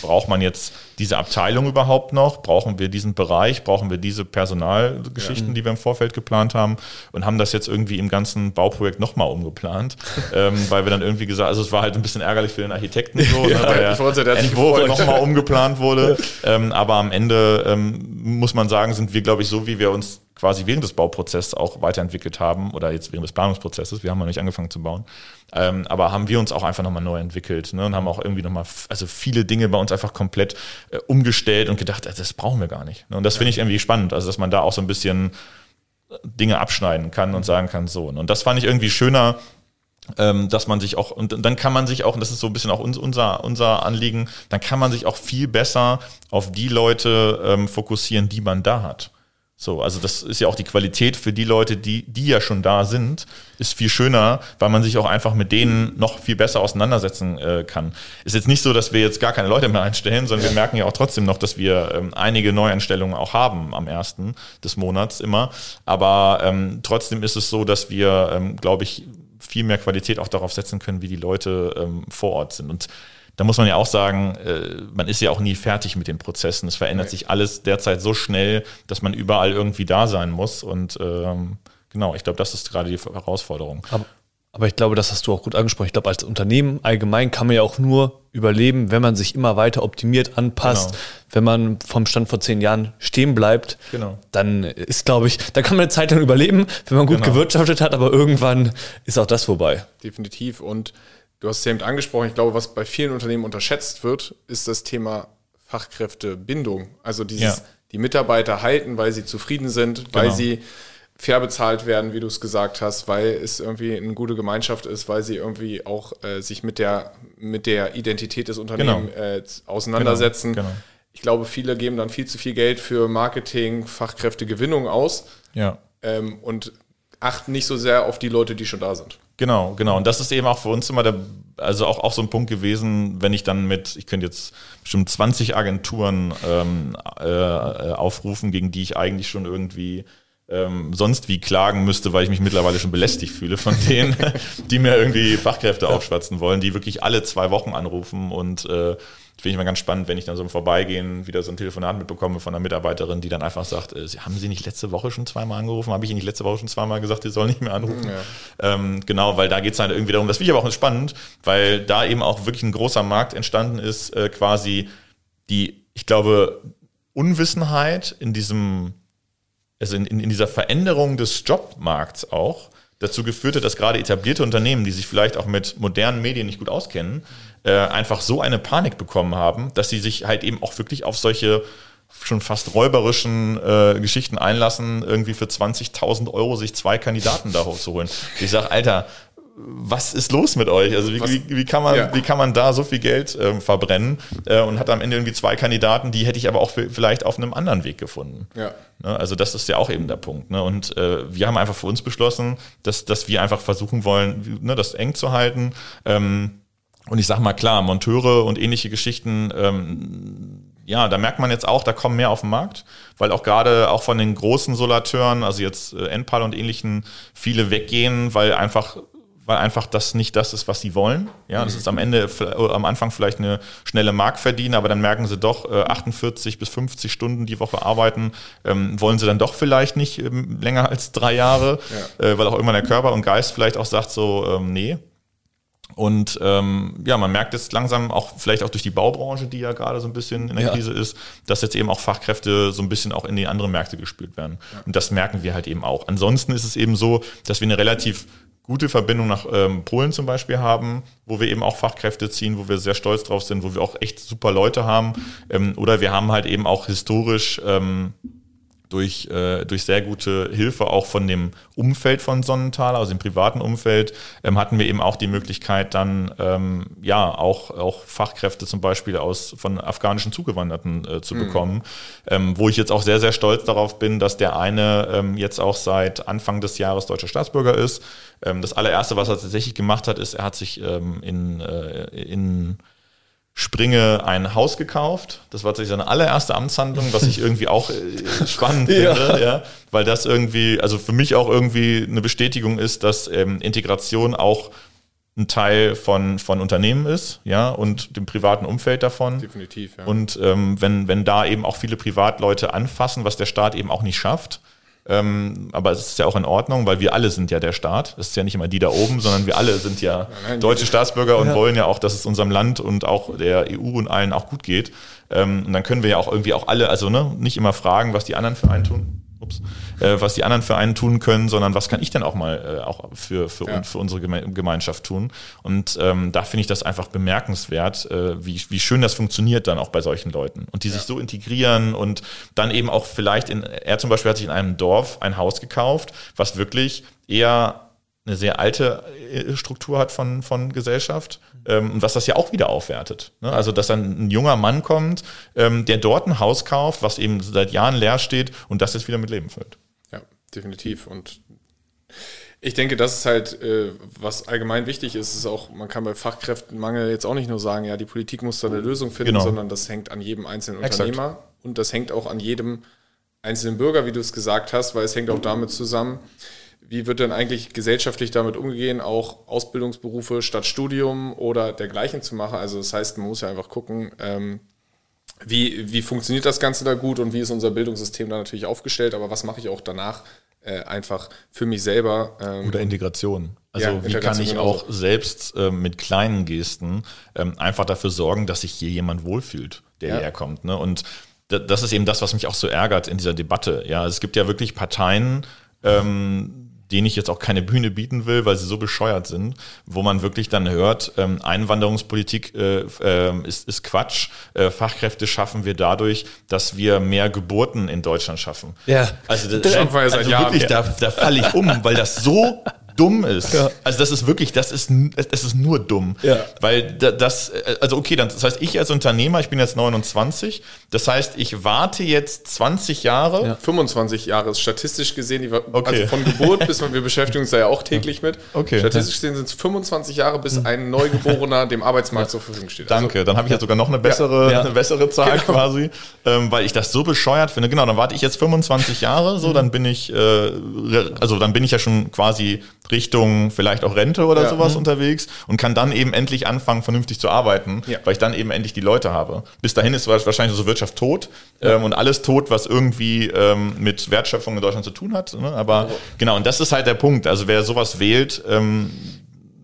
braucht man jetzt diese Abteilung überhaupt noch? Brauchen wir diesen Bereich? Brauchen wir diese Personalgeschichten, die wir im Vorfeld geplant haben? Und haben das jetzt irgendwie im ganzen Bauprojekt nochmal umgeplant, (laughs) ähm, weil wir dann irgendwie gesagt, also es war halt ein bisschen ärgerlich für den Architekten so, Ja, ne, weil ich wollte, der der Entwurf nochmal umgeplant wurde. (laughs) ähm, aber am Ende ähm, muss man sagen, sind wir, glaube ich, so, wie wir uns quasi während des Bauprozesses auch weiterentwickelt haben oder jetzt während des Planungsprozesses, wir haben noch nicht angefangen zu bauen, ähm, aber haben wir uns auch einfach nochmal neu entwickelt ne, und haben auch irgendwie nochmal, also viele Dinge bei uns einfach komplett äh, umgestellt und gedacht, äh, das brauchen wir gar nicht. Ne? Und das finde ich irgendwie spannend, also dass man da auch so ein bisschen Dinge abschneiden kann und sagen kann, so. Und das fand ich irgendwie schöner, ähm, dass man sich auch, und dann kann man sich auch, und das ist so ein bisschen auch uns, unser, unser Anliegen, dann kann man sich auch viel besser auf die Leute ähm, fokussieren, die man da hat. So, also das ist ja auch die Qualität für die Leute, die, die ja schon da sind, ist viel schöner, weil man sich auch einfach mit denen noch viel besser auseinandersetzen äh, kann. Ist jetzt nicht so, dass wir jetzt gar keine Leute mehr einstellen, sondern wir merken ja auch trotzdem noch, dass wir ähm, einige Neueinstellungen auch haben am ersten des Monats immer. Aber ähm, trotzdem ist es so, dass wir, ähm, glaube ich, viel mehr Qualität auch darauf setzen können, wie die Leute ähm, vor Ort sind. Und da muss man ja auch sagen, äh, man ist ja auch nie fertig mit den Prozessen. Es verändert sich alles derzeit so schnell, dass man überall irgendwie da sein muss. Und ähm, genau, ich glaube, das ist gerade die Herausforderung. Aber, aber ich glaube, das hast du auch gut angesprochen. Ich glaube, als Unternehmen allgemein kann man ja auch nur überleben, wenn man sich immer weiter optimiert, anpasst. Genau. Wenn man vom Stand vor zehn Jahren stehen bleibt, Genau. dann ist, glaube ich, da kann man eine Zeit lang überleben, wenn man gut Genau. gewirtschaftet hat, aber irgendwann ist auch das vorbei. Definitiv. Und du hast es eben angesprochen, ich glaube, was bei vielen Unternehmen unterschätzt wird, ist das Thema Fachkräftebindung. Also dieses, Ja. die Mitarbeiter halten, weil sie zufrieden sind, weil Genau. sie fair bezahlt werden, wie du es gesagt hast, weil es irgendwie eine gute Gemeinschaft ist, weil sie irgendwie auch äh, sich mit der, mit der Identität des Unternehmens äh, auseinandersetzen. Genau, genau. Ich glaube, viele geben dann viel zu viel Geld für Marketing, Fachkräftegewinnung aus Ja. ähm, und achten nicht so sehr auf die Leute, die schon da sind. Genau, genau. Und das ist eben auch für uns immer der, also auch, auch so ein Punkt gewesen, wenn ich dann mit, ich könnte jetzt bestimmt 20 Agenturen ähm, äh, äh, aufrufen, gegen die ich eigentlich schon irgendwie ähm, sonst wie klagen müsste, weil ich mich mittlerweile schon belästigt fühle von (laughs) denen, die mir irgendwie Fachkräfte aufschwatzen wollen, die wirklich alle zwei Wochen anrufen und äh, Finde ich mal ganz spannend, wenn ich dann so im Vorbeigehen wieder so ein Telefonat mitbekomme von einer Mitarbeiterin, die dann einfach sagt, äh, Sie- haben Sie nicht letzte Woche schon zweimal angerufen? Habe ich Ihnen nicht letzte Woche schon zweimal gesagt, Sie sollen nicht mehr anrufen? Ähm, genau, weil da geht es dann irgendwie darum, das finde ich aber auch spannend, weil da eben auch wirklich ein großer Markt entstanden ist, äh, quasi die, ich glaube, Unwissenheit in diesem, also in, in, in dieser Veränderung des Jobmarkts auch dazu geführt hat, dass gerade etablierte Unternehmen, die sich vielleicht auch mit modernen Medien nicht gut auskennen, äh, einfach so eine Panik bekommen haben, dass sie sich halt eben auch wirklich auf solche schon fast räuberischen äh, Geschichten einlassen, irgendwie für 20.000 Euro sich zwei Kandidaten da hochzuholen. Ich sage, Alter, was ist los mit euch? Also wie, wie, wie, kann, man, Ja. wie kann man da so viel Geld ähm, verbrennen äh, und hat am Ende irgendwie zwei Kandidaten, die hätte ich aber auch vi- vielleicht auf einem anderen Weg gefunden. Ja. Ne? Also das ist ja auch eben der Punkt. Ne? Und äh, wir haben einfach für uns beschlossen, dass, dass wir einfach versuchen wollen, ne, das eng zu halten. Ähm, und ich sag mal klar, Monteure und ähnliche Geschichten, ähm, ja, da merkt man jetzt auch, da kommen mehr auf den Markt, weil auch gerade auch von den großen Solateuren, also jetzt äh, Enpal und ähnlichen, viele weggehen, weil einfach weil einfach das nicht das ist, was sie wollen. Ja, das ist am Ende, äh, am Anfang vielleicht eine schnelle Marktverdiene, aber dann merken sie doch, äh, 48 bis 50 Stunden die Woche arbeiten, ähm, wollen sie dann doch vielleicht nicht ähm, länger als drei Jahre, äh, weil auch irgendwann der Körper und Geist vielleicht auch sagt so, ähm, nee, und ähm, ja, man merkt jetzt langsam auch vielleicht auch durch die Baubranche, die ja gerade so ein bisschen in der Ja. Krise ist, dass jetzt eben auch Fachkräfte so ein bisschen auch in die anderen Märkte gespült werden. Und das merken wir halt eben auch. Ansonsten ist es eben so, dass wir eine relativ gute Verbindung nach ähm, Polen zum Beispiel haben, wo wir eben auch Fachkräfte ziehen, wo wir sehr stolz drauf sind, wo wir auch echt super Leute haben. Ähm, oder wir haben halt eben auch historisch ähm, durch, äh, durch sehr gute Hilfe auch von dem Umfeld von Sonnenthal, also dem privaten Umfeld, ähm, hatten wir eben auch die Möglichkeit, dann ähm, ja auch, auch Fachkräfte zum Beispiel aus von afghanischen Zugewanderten äh, zu bekommen, ähm, wo ich jetzt auch sehr, sehr stolz darauf bin, dass der eine ähm, jetzt auch seit Anfang des Jahres deutscher Staatsbürger ist. Ähm, das allererste, was er tatsächlich gemacht hat, ist, er hat sich ähm, in, äh, in Springe ein Haus gekauft. Das war tatsächlich seine allererste Amtshandlung, was ich irgendwie auch äh, spannend (laughs) Ja. finde, ja. weil das irgendwie, also für mich auch irgendwie eine Bestätigung ist, dass ähm, Integration auch ein Teil von, von Unternehmen ist, ja, und dem privaten Umfeld davon. Definitiv, ja. Und ähm, wenn, wenn da eben auch viele Privatleute anfassen, was der Staat eben auch nicht schafft, ähm, aber es ist ja auch in Ordnung, weil wir alle sind ja der Staat. Es ist ja nicht immer die da oben, sondern wir alle sind ja deutsche Staatsbürger und Ja. wollen ja auch, dass es unserem Land und auch der EU und allen auch gut geht. Ähm, und dann können wir ja auch irgendwie auch alle, also ne, nicht immer fragen, was die anderen für einen tun. Ups, äh, was die anderen für einen tun können, sondern was kann ich denn auch mal äh, auch für, für, Ja. für unsere Geme Gemeinschaft tun. Und ähm, da finde ich das einfach bemerkenswert, äh, wie, wie schön das funktioniert dann auch bei solchen Leuten. Und die sich so integrieren und dann eben auch vielleicht in, er zum Beispiel hat sich in einem Dorf ein Haus gekauft, was wirklich eher eine sehr alte äh, Struktur hat von, von Gesellschaft ähm, und was das ja auch wieder aufwertet. Ne? Also, dass dann ein junger Mann kommt, ähm, der dort ein Haus kauft, was eben seit Jahren leer steht und das jetzt wieder mit Leben füllt. Definitiv. Und ich denke, das ist halt, äh, was allgemein wichtig ist, ist auch, man kann bei Fachkräftenmangel jetzt auch nicht nur sagen, ja, die Politik muss da eine Lösung finden, Genau. sondern das hängt an jedem einzelnen Exakt. Unternehmer und das hängt auch an jedem einzelnen Bürger, wie du es gesagt hast, weil es hängt auch damit zusammen, wie wird denn eigentlich gesellschaftlich damit umgehen, auch Ausbildungsberufe statt Studium oder dergleichen zu machen. Also das heißt, man muss ja einfach gucken, ähm, wie, wie funktioniert das Ganze da gut und wie ist unser Bildungssystem da natürlich aufgestellt, aber was mache ich auch danach äh, einfach für mich selber. Ähm, Oder Integration. Also Ja, wie kann ich auch selbst ähm, mit kleinen Gesten ähm, einfach dafür sorgen, dass sich hier jemand wohlfühlt, der Ja. hierher kommt. Ne? Und da- das ist eben das, was mich auch so ärgert in dieser Debatte. Ja, es gibt ja wirklich Parteien, ähm, denen ich jetzt auch keine Bühne bieten will, weil sie so bescheuert sind, wo man wirklich dann hört, ähm, Einwanderungspolitik äh, ähm, ist, ist Quatsch. Äh, Fachkräfte schaffen wir dadurch, dass wir mehr Geburten in Deutschland schaffen. Ja. Also das, seit also Jahren. wirklich, da, da falle ich um, weil das so dumm ist. Also das ist wirklich, das ist, das ist nur dumm. Ja. Weil da- das, also okay, dann, das heißt, ich als Unternehmer, ich bin jetzt 29, das heißt, ich warte jetzt 20 Jahre. Ja. 25 Jahre ist statistisch gesehen, die, Okay. also von Geburt (laughs) bis man, wir beschäftigen uns da ja auch täglich mit. Okay. Statistisch gesehen sind es 25 Jahre, bis ein Neugeborener dem Arbeitsmarkt zur Verfügung steht. Danke, dann habe ich jetzt sogar noch eine bessere, Ja. eine bessere Zahl Genau. quasi, ähm, weil ich das so bescheuert finde. Genau, dann warte ich jetzt 25 Jahre, Mhm. so, dann bin ich, äh, also dann bin ich ja schon quasi Richtung vielleicht auch Rente oder Ja. sowas unterwegs und kann dann eben endlich anfangen, vernünftig zu arbeiten, Ja. weil ich dann eben endlich die Leute habe. Bis dahin ist wahrscheinlich so Wirtschaft tot ähm, und alles tot, was irgendwie ähm, mit Wertschöpfung in Deutschland zu tun hat. Ne? Aber genau, und das ist halt der Punkt. Also wer sowas wählt, ähm,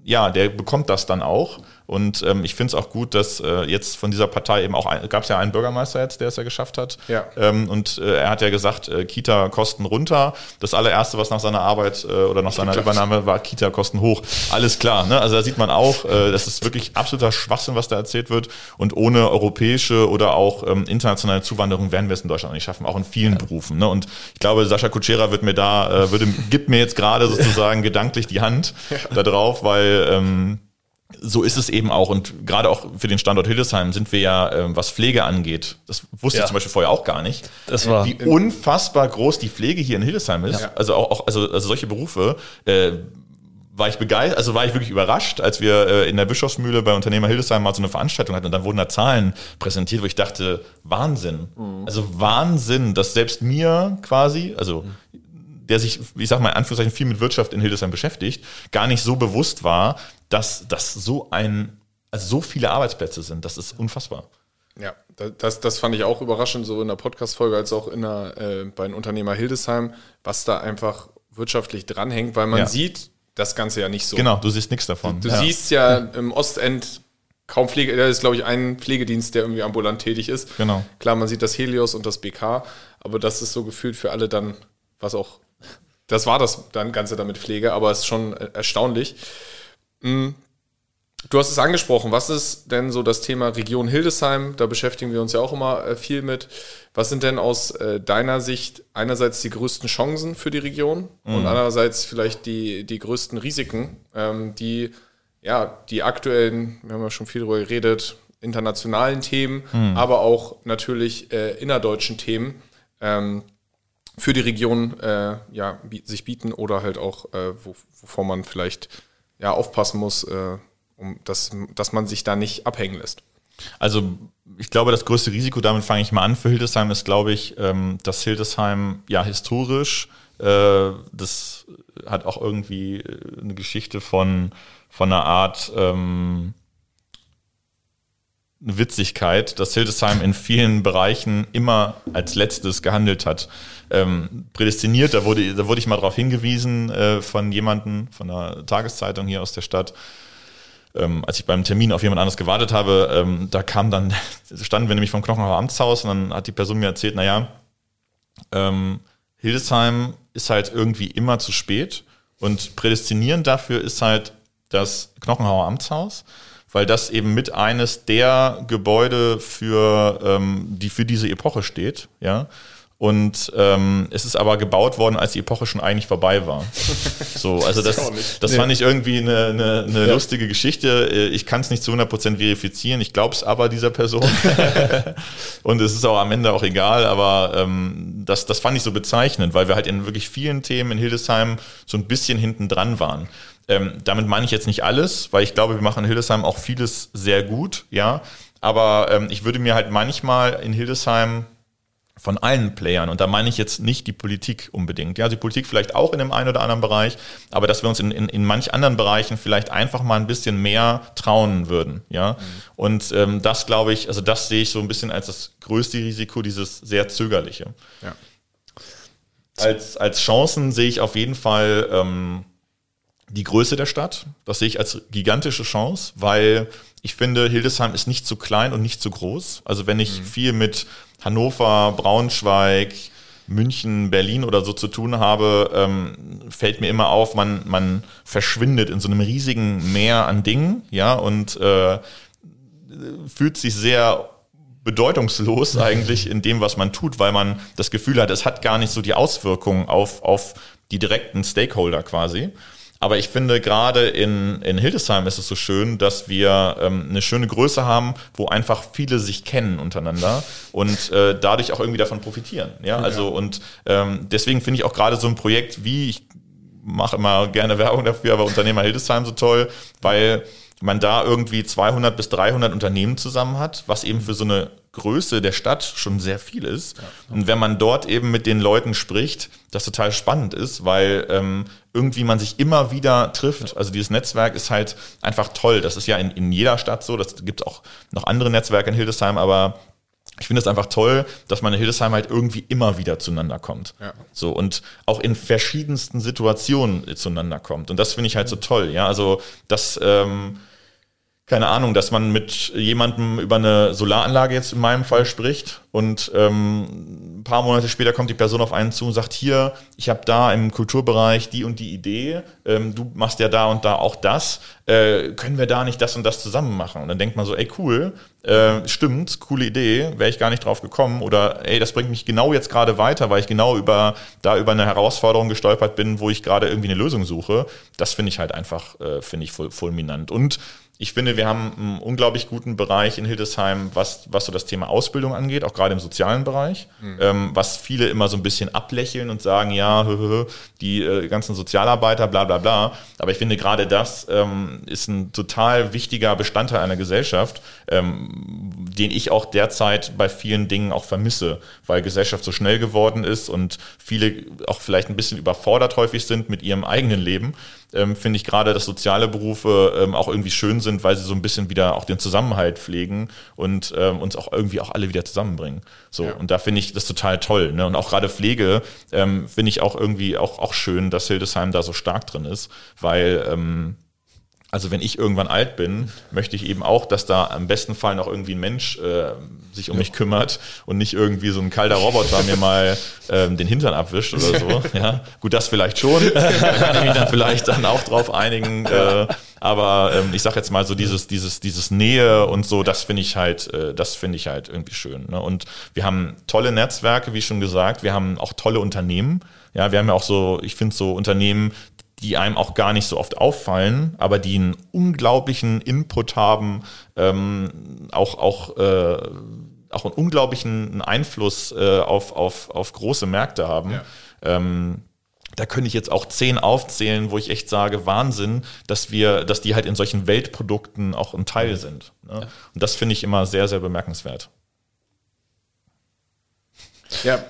ja, der bekommt das dann auch. Und ähm, ich finde es auch gut, dass äh, jetzt von dieser Partei eben auch, gab es ja einen Bürgermeister jetzt, der es ja geschafft hat. Ja. Ähm, und äh, er hat ja gesagt, äh, Kita-Kosten runter. Das allererste, was nach seiner Arbeit äh, oder nach seiner. Übernahme war, Kita-Kosten hoch. Alles klar. Ne? Also da sieht man auch, äh, das ist wirklich absoluter Schwachsinn, was da erzählt wird. Und ohne europäische oder auch ähm, internationale Zuwanderung werden wir es in Deutschland nicht schaffen, auch in vielen Berufen. Ne? Und ich glaube, Sascha Kutschera wird mir da, äh, würde, gibt mir jetzt gerade sozusagen gedanklich die Hand da drauf, weil ähm, so ist es eben auch. Und gerade auch für den Standort Hildesheim sind wir ja, ähm, was Pflege angeht, das wusste Ja. ich zum Beispiel vorher auch gar nicht, Das war- wie unfassbar groß die Pflege hier in Hildesheim ist. Ja. Also auch, auch also, also solche Berufe. Äh, war ich begeistert, also war ich wirklich überrascht, als wir äh, in der Bischofsmühle bei Unternehmer Hildesheim mal so eine Veranstaltung hatten und dann wurden da Zahlen präsentiert, wo ich dachte, Wahnsinn. Also Wahnsinn, dass selbst mir quasi, also der sich, ich sag mal in Anführungszeichen, viel mit Wirtschaft in Hildesheim beschäftigt, gar nicht so bewusst war, dass das so ein, also so viele Arbeitsplätze sind. Das ist unfassbar. Ja, da- das, das fand ich auch überraschend, so in der Podcast-Folge als auch in der, äh, bei den Unternehmer Hildesheim, was da einfach wirtschaftlich dranhängt, weil man Ja. sieht das Ganze ja nicht so. Genau, du siehst nichts davon. Du Ja. siehst ja im Ostend kaum Pflege, da ist glaube ich ein Pflegedienst, der irgendwie ambulant tätig ist. Genau. Klar, man sieht das Helios und das BK, aber das ist so gefühlt für alle dann, was auch, das war das dann Ganze damit Pflege, aber es ist schon erstaunlich. Mm. Du hast es angesprochen, was ist denn so das Thema Region Hildesheim? Da beschäftigen wir uns ja auch immer äh, viel mit. Was sind denn aus äh, deiner Sicht einerseits die größten Chancen für die Region und andererseits vielleicht die, die größten Risiken, ähm, die ja, die aktuellen, wir haben ja schon viel darüber geredet, internationalen Themen, aber auch natürlich äh, innerdeutschen Themen ähm, für die Region äh, ja, sich bieten oder halt auch, äh, wo, wovor man vielleicht ja, aufpassen muss, äh, um, dass, dass man sich da nicht abhängen lässt. Also ich glaube, das größte Risiko, damit fange ich mal an für Hildesheim, ist, glaube ich, ähm, dass Hildesheim ja historisch, äh, das hat auch irgendwie äh, eine Geschichte von, von einer Art ähm, eine Witzigkeit, dass Hildesheim in vielen Bereichen immer als letztes gehandelt hat. Ähm, prädestiniert, da wurde, da wurde ich mal darauf hingewiesen äh, von jemandem, von einer Tageszeitung hier aus der Stadt, ähm, als ich beim Termin auf jemand anderes gewartet habe, ähm, da kam dann, (laughs) standen wir nämlich vom Knochenhauer Amtshaus und dann hat die Person mir erzählt, naja, ähm, Hildesheim ist halt irgendwie immer zu spät und prädestinierend dafür ist halt das Knochenhauer Amtshaus, weil das eben mit eines der Gebäude für, ähm, die für diese Epoche steht, ja. Und ähm, es ist aber gebaut worden, als die Epoche schon eigentlich vorbei war. (laughs) So, also das, das fand ich irgendwie eine, eine, eine lustige Geschichte. Äh, Ich kann es nicht zu 100% verifizieren. Ich glaube es aber dieser Person. (laughs) Und es ist auch am Ende auch egal, aber ähm, das, das fand ich so bezeichnend, weil wir halt in wirklich vielen Themen in Hildesheim so ein bisschen hinten dran waren. Ähm, damit meine ich jetzt nicht alles, weil ich glaube, wir machen in Hildesheim auch vieles sehr gut, ja. Aber ähm, ich würde mir halt manchmal in Hildesheim von allen Playern. Und da meine ich jetzt nicht die Politik unbedingt. Ja, die Politik vielleicht auch in dem einen oder anderen Bereich, aber dass wir uns in, in, in manch anderen Bereichen vielleicht einfach mal ein bisschen mehr trauen würden. Ja, und ähm, das glaube ich, also das sehe ich so ein bisschen als das größte Risiko, dieses sehr zögerliche. Ja. Als, als Chancen sehe ich auf jeden Fall ähm, die Größe der Stadt. Das sehe ich als gigantische Chance, weil ich finde, Hildesheim ist nicht zu klein und nicht zu groß. Also wenn ich viel mit Hannover, Braunschweig, München, Berlin oder so zu tun habe, ähm, fällt mir immer auf, man, man verschwindet in so einem riesigen Meer an Dingen, ja, und äh, fühlt sich sehr bedeutungslos (laughs) eigentlich in dem, was man tut, weil man das Gefühl hat, es hat gar nicht so die Auswirkungen auf, auf die direkten Stakeholder quasi. Aber ich finde, gerade in, in Hildesheim ist es so schön, dass wir ähm, eine schöne Größe haben, wo einfach viele sich kennen untereinander und äh, dadurch auch irgendwie davon profitieren. Ja, also und ähm, deswegen finde ich auch gerade so ein Projekt wie, ich mache immer gerne Werbung dafür, aber Unternehmer Hildesheim so toll, weil man da irgendwie 200 bis 300 Unternehmen zusammen hat, was eben für so eine Größe der Stadt schon sehr viel ist. Und wenn man dort eben mit den Leuten spricht, das total spannend ist, weil ähm, irgendwie man sich immer wieder trifft. Also dieses Netzwerk ist halt einfach toll. Das ist ja in, in jeder Stadt so. Das gibt auch noch andere Netzwerke in Hildesheim, aber ich finde es einfach toll, dass man in Hildesheim halt irgendwie immer wieder zueinander kommt. Ja. So und auch in verschiedensten Situationen zueinander kommt. Und das finde ich halt so toll. Ja, also das, ähm, keine Ahnung, dass man mit jemandem über eine Solaranlage jetzt in meinem Fall spricht und ähm, ein paar Monate später kommt die Person auf einen zu und sagt, hier, ich habe da im Kulturbereich die und die Idee, ähm, du machst ja da und da auch das, äh, können wir da nicht das und das zusammen machen? Und dann denkt man so, ey cool, äh, stimmt, coole Idee, wäre ich gar nicht drauf gekommen oder ey, das bringt mich genau jetzt gerade weiter, weil ich genau über da über eine Herausforderung gestolpert bin, wo ich gerade irgendwie eine Lösung suche. Das finde ich halt einfach, äh, finde ich fulminant. Und ich finde, wir haben einen unglaublich guten Bereich in Hildesheim, was, was so das Thema Ausbildung angeht, auch gerade im sozialen Bereich, mhm. ähm, was viele immer so ein bisschen ablächeln und sagen, ja, die äh, ganzen Sozialarbeiter, bla bla bla. Aber ich finde, gerade das ähm, ist ein total wichtiger Bestandteil einer Gesellschaft, ähm, den ich auch derzeit bei vielen Dingen auch vermisse, weil Gesellschaft so schnell geworden ist und viele auch vielleicht ein bisschen überfordert häufig sind mit ihrem eigenen Leben ähm, finde ich gerade, dass soziale Berufe ähm, auch irgendwie schön sind, weil sie so ein bisschen wieder auch den Zusammenhalt pflegen und ähm, uns auch irgendwie auch alle wieder zusammenbringen. So, ja. und da finde ich das total toll. Ne? Und auch gerade Pflege ähm, finde ich auch irgendwie auch, auch schön, dass Hildesheim da so stark drin ist, weil ähm, also wenn ich irgendwann alt bin, möchte ich eben auch, dass da am besten Fall noch irgendwie ein Mensch äh, sich um ja. mich kümmert und nicht irgendwie so ein kalter Roboter mir mal ähm, den Hintern abwischt oder so. (laughs) Ja, gut, das vielleicht schon. (laughs) da kann ich mich dann vielleicht dann auch drauf einigen. Äh, aber ähm, ich sag jetzt mal so dieses dieses dieses Nähe und so, das finde ich halt, äh, das finde ich halt irgendwie schön. Ne? Und wir haben tolle Netzwerke, wie schon gesagt. Wir haben auch tolle Unternehmen. Ja, wir haben ja auch so, ich finde so Unternehmen, die einem auch gar nicht so oft auffallen, aber die einen unglaublichen Input haben, ähm, auch, auch, äh, auch einen unglaublichen Einfluss äh, auf, auf, auf große Märkte haben. Ja. Ähm, da könnte ich jetzt auch zehn aufzählen, wo ich echt sage, Wahnsinn, dass wir, dass die halt in solchen Weltprodukten auch ein Teil sind. Ne? Ja. Und das finde ich immer sehr, sehr bemerkenswert. Ja,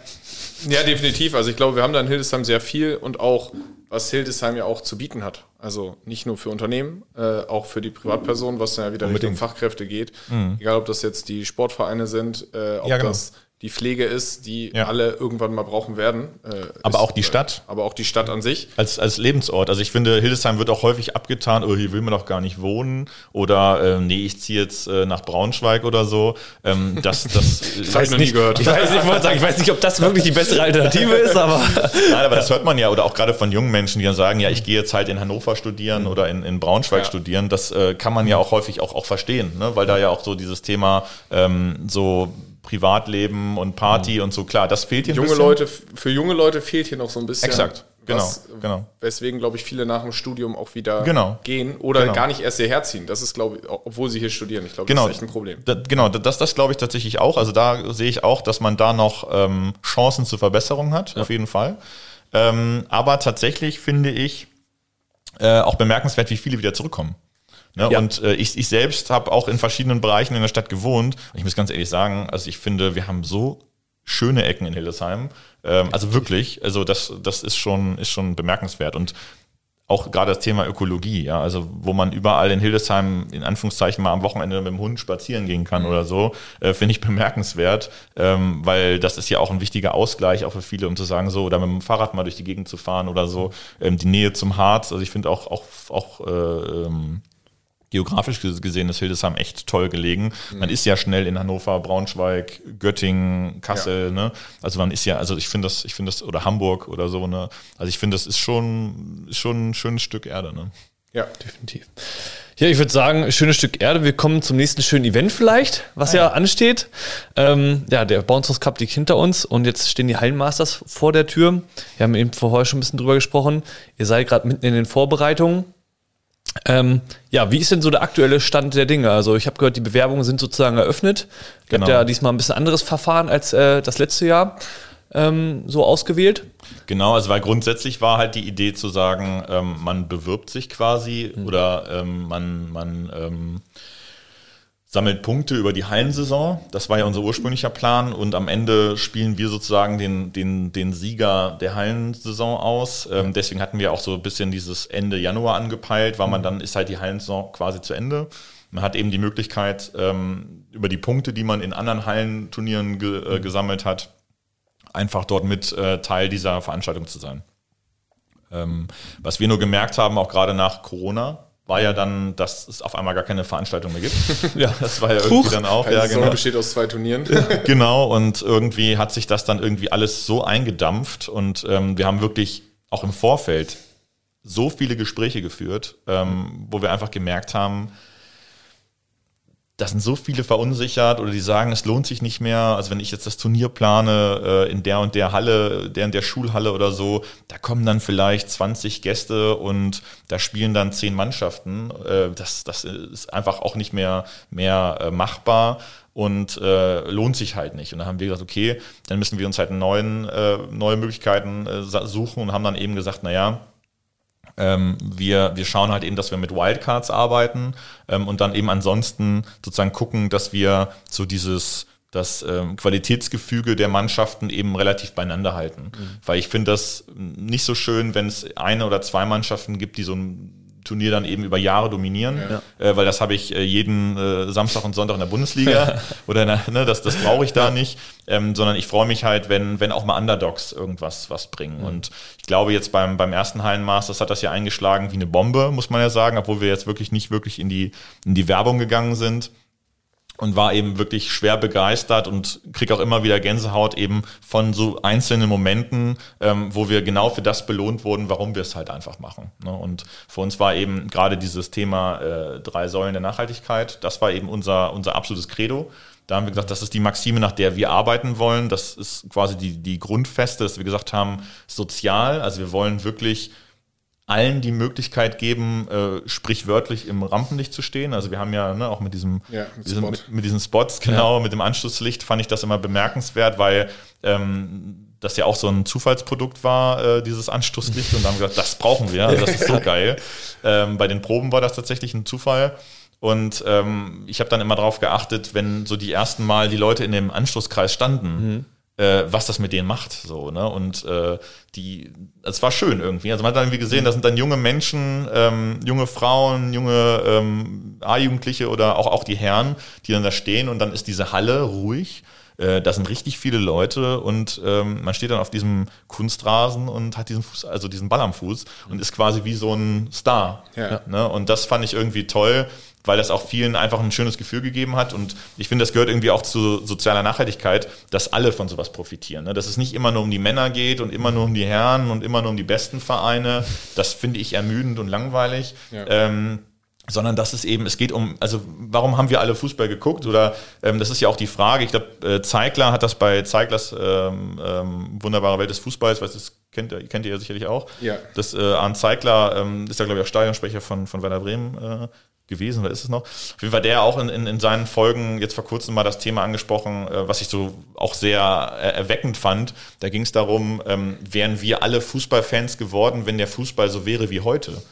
ja, definitiv. Also ich glaube, wir haben da in Hildesheim sehr viel und auch, was Hildesheim ja auch zu bieten hat. Also nicht nur für Unternehmen, äh, auch für die Privatpersonen, was dann ja wieder Unbedingt. Richtung Fachkräfte geht. Mhm. Egal, ob das jetzt die Sportvereine sind, äh, ob ja, genau. das die Pflege ist, die ja. alle irgendwann mal brauchen werden. Äh, aber ist, auch die äh, Stadt. aber auch die Stadt an sich. Als, als Lebensort. Also ich finde, Hildesheim wird auch häufig abgetan, oh, hier will man doch gar nicht wohnen. Oder äh, nee, ich ziehe jetzt äh, nach Braunschweig oder so. Ähm, das, das (laughs) ich weiß noch nie gehört. Ich weiß, nicht, ich, sagen, ich weiß nicht, ob das wirklich die bessere Alternative ist, aber. (laughs) Nein, aber das hört man ja, oder auch gerade von jungen Menschen, die dann sagen, ja, ich gehe jetzt halt in Hannover studieren mhm. oder in, in Braunschweig ja. studieren. Das äh, kann man ja auch häufig auch, auch verstehen, ne? weil da ja auch so dieses Thema ähm, so Privatleben und Party mhm. und so, klar, das fehlt hier junge Leute, Für junge Leute fehlt hier noch so ein bisschen. Exakt, genau. Was, genau. Weswegen, glaube ich, viele nach dem Studium auch wieder genau. gehen oder genau. gar nicht erst hierher ziehen. Das ist, glaube ich, obwohl sie hier studieren. Ich glaube, genau. das ist echt ein Problem. Da, genau, das, das glaube ich tatsächlich auch. Also da sehe ich auch, dass man da noch ähm, Chancen zur Verbesserung hat, ja. auf jeden Fall. Ähm, aber tatsächlich finde ich äh, auch bemerkenswert, wie viele wieder zurückkommen. Ne? Ja. Und äh, ich, ich selbst habe auch in verschiedenen Bereichen in der Stadt gewohnt. Und ich muss ganz ehrlich sagen, also ich finde, wir haben so schöne Ecken in Hildesheim. Ähm, also wirklich, also das, das ist schon, ist schon bemerkenswert. Und auch gerade das Thema Ökologie, ja, also wo man überall in Hildesheim in Anführungszeichen mal am Wochenende mit dem Hund spazieren gehen kann mhm. oder so, äh, finde ich bemerkenswert, ähm, weil das ist ja auch ein wichtiger Ausgleich auch für viele, um zu sagen so oder mit dem Fahrrad mal durch die Gegend zu fahren oder so, ähm, die Nähe zum Harz, also ich finde auch auch auch äh, ähm, geografisch gesehen ist Hildesheim echt toll gelegen. Mhm. Man ist ja schnell in Hannover, Braunschweig, Göttingen, Kassel, ja. ne? Also man ist ja, also ich finde das, ich finde das, oder Hamburg oder so, ne? Also ich finde, das ist schon, schon ein schönes Stück Erde, ne? Ja, definitiv. Ja, ich würde sagen, schönes Stück Erde. Wir kommen zum nächsten schönen Event vielleicht, was ah, ja. ja, ansteht. Ähm, ja, der Bounce Cup liegt hinter uns und jetzt stehen die Hallenmasters vor der Tür. Wir haben eben vorher schon ein bisschen drüber gesprochen. Ihr seid gerade mitten in den Vorbereitungen. Ähm, ja, wie ist denn so der aktuelle Stand der Dinge? Also ich habe gehört, die Bewerbungen sind sozusagen eröffnet. Ihr genau. habt ja diesmal ein bisschen anderes Verfahren als äh, das letzte Jahr ähm, so ausgewählt. Genau, also weil grundsätzlich war halt die Idee zu sagen, ähm, man bewirbt sich quasi mhm. oder ähm, man, man ähm, sammelt Punkte über die Hallensaison. Das war ja unser ursprünglicher Plan. Und am Ende spielen wir sozusagen den, den, den Sieger der Hallensaison aus. Ähm, deswegen hatten wir auch so ein bisschen dieses Ende Januar angepeilt, weil man dann ist halt die Hallensaison quasi zu Ende. Man hat eben die Möglichkeit, ähm, über die Punkte, die man in anderen Hallenturnieren ge äh, gesammelt hat, einfach dort mit äh, Teil dieser Veranstaltung zu sein. Ähm, was wir nur gemerkt haben, auch gerade nach Corona, war ja dann, dass es auf einmal gar keine Veranstaltung mehr gibt. (laughs) Ja. Das war ja irgendwie Huch. dann auch, Also ja, genau. besteht aus zwei Turnieren. (laughs) Genau, und irgendwie hat sich das dann irgendwie alles so eingedampft und ähm, wir haben wirklich auch im Vorfeld so viele Gespräche geführt, ähm, wo wir einfach gemerkt haben, da sind so viele verunsichert oder die sagen, es lohnt sich nicht mehr. Also wenn ich jetzt das Turnier plane äh, in der und der Halle, der und der Schulhalle oder so, da kommen dann vielleicht 20 Gäste und da spielen dann 10 Mannschaften. Äh, das, das ist einfach auch nicht mehr, mehr äh, machbar und äh, lohnt sich halt nicht. Und dann haben wir gesagt, okay, dann müssen wir uns halt neuen, äh, neue Möglichkeiten äh, suchen und haben dann eben gesagt, naja, ähm, wir, wir schauen halt eben, dass wir mit Wildcards arbeiten ähm, und dann eben ansonsten sozusagen gucken, dass wir so dieses das ähm, Qualitätsgefüge der Mannschaften eben relativ beieinander halten. Weil ich finde das nicht so schön, wenn es eine oder zwei Mannschaften gibt, die so ein Turnier dann eben über Jahre dominieren, äh, weil das habe ich äh, jeden äh, Samstag und Sonntag in der Bundesliga (laughs) oder in der, ne, das, das brauche ich da nicht, ähm, sondern ich freue mich halt, wenn, wenn auch mal Underdogs irgendwas was bringen. Und ich glaube jetzt beim, beim ersten Hallenmasters hat das ja eingeschlagen wie eine Bombe, muss man ja sagen, obwohl wir jetzt wirklich nicht wirklich in die, in die Werbung gegangen sind und war eben wirklich schwer begeistert und krieg auch immer wieder Gänsehaut eben von so einzelnen Momenten, ähm, wo wir genau für das belohnt wurden, warum wir es halt einfach machen. Ne? Und für uns war eben gerade dieses Thema äh, drei Säulen der Nachhaltigkeit, das war eben unser, unser absolutes Credo. Da haben wir gesagt, das ist die Maxime, nach der wir arbeiten wollen. Das ist quasi die, die Grundfeste, dass wir gesagt haben, sozial, also wir wollen wirklich allen die Möglichkeit geben, äh, sprichwörtlich im Rampenlicht zu stehen. Also wir haben ja ne, auch mit diesem, Ja, mit diesem Spot. mit, mit diesen Spots, genau, mit dem Anschlusslicht fand ich das immer bemerkenswert, weil ähm, das ja auch so ein Zufallsprodukt war, äh, dieses Anschlusslicht. Und dann haben wir gesagt, das brauchen wir, also das ist so (laughs) geil. Ähm, bei den Proben war das tatsächlich ein Zufall. Und ähm, ich habe dann immer darauf geachtet, wenn so die ersten Mal die Leute in dem Anschlusskreis standen, äh, was das mit denen macht. So, ne? Und äh, die, es war schön irgendwie. Also man hat dann irgendwie gesehen, da sind dann junge Menschen, ähm, junge Frauen, junge ähm, A-Jugendliche oder auch, auch die Herren, die dann da stehen und dann ist diese Halle ruhig. Äh, da sind richtig viele Leute und ähm, man steht dann auf diesem Kunstrasen und hat diesen Fuß, also diesen Ball am Fuß und ist quasi wie so ein Star. Ja. Ne? Und das fand ich irgendwie toll, weil das auch vielen einfach ein schönes Gefühl gegeben hat. Und ich finde, das gehört irgendwie auch zu sozialer Nachhaltigkeit, dass alle von sowas profitieren. Ne? Dass es nicht immer nur um die Männer geht und immer nur um die Herren und immer nur um die besten Vereine. Das finde ich ermüdend und langweilig. Ja. Ähm, sondern dass es eben, es geht um, also warum haben wir alle Fußball geguckt? Oder ähm, das ist ja auch die Frage, ich glaube, äh, Zeigler hat das bei Zeiglers ähm, ähm, Wunderbare Welt des Fußballs, was das kennt ihr, kennt ihr ja sicherlich auch. Ja. Das äh, Arndt Zeigler ähm, ist ja, glaube ich, auch Stadionsprecher von, von Werder Bremen äh, gewesen, oder ist es noch? Auf jeden Fall der auch in, in, in seinen Folgen jetzt vor kurzem mal das Thema angesprochen, äh, was ich so auch sehr erweckend fand. Da ging es darum, ähm, wären wir alle Fußballfans geworden, wenn der Fußball so wäre wie heute?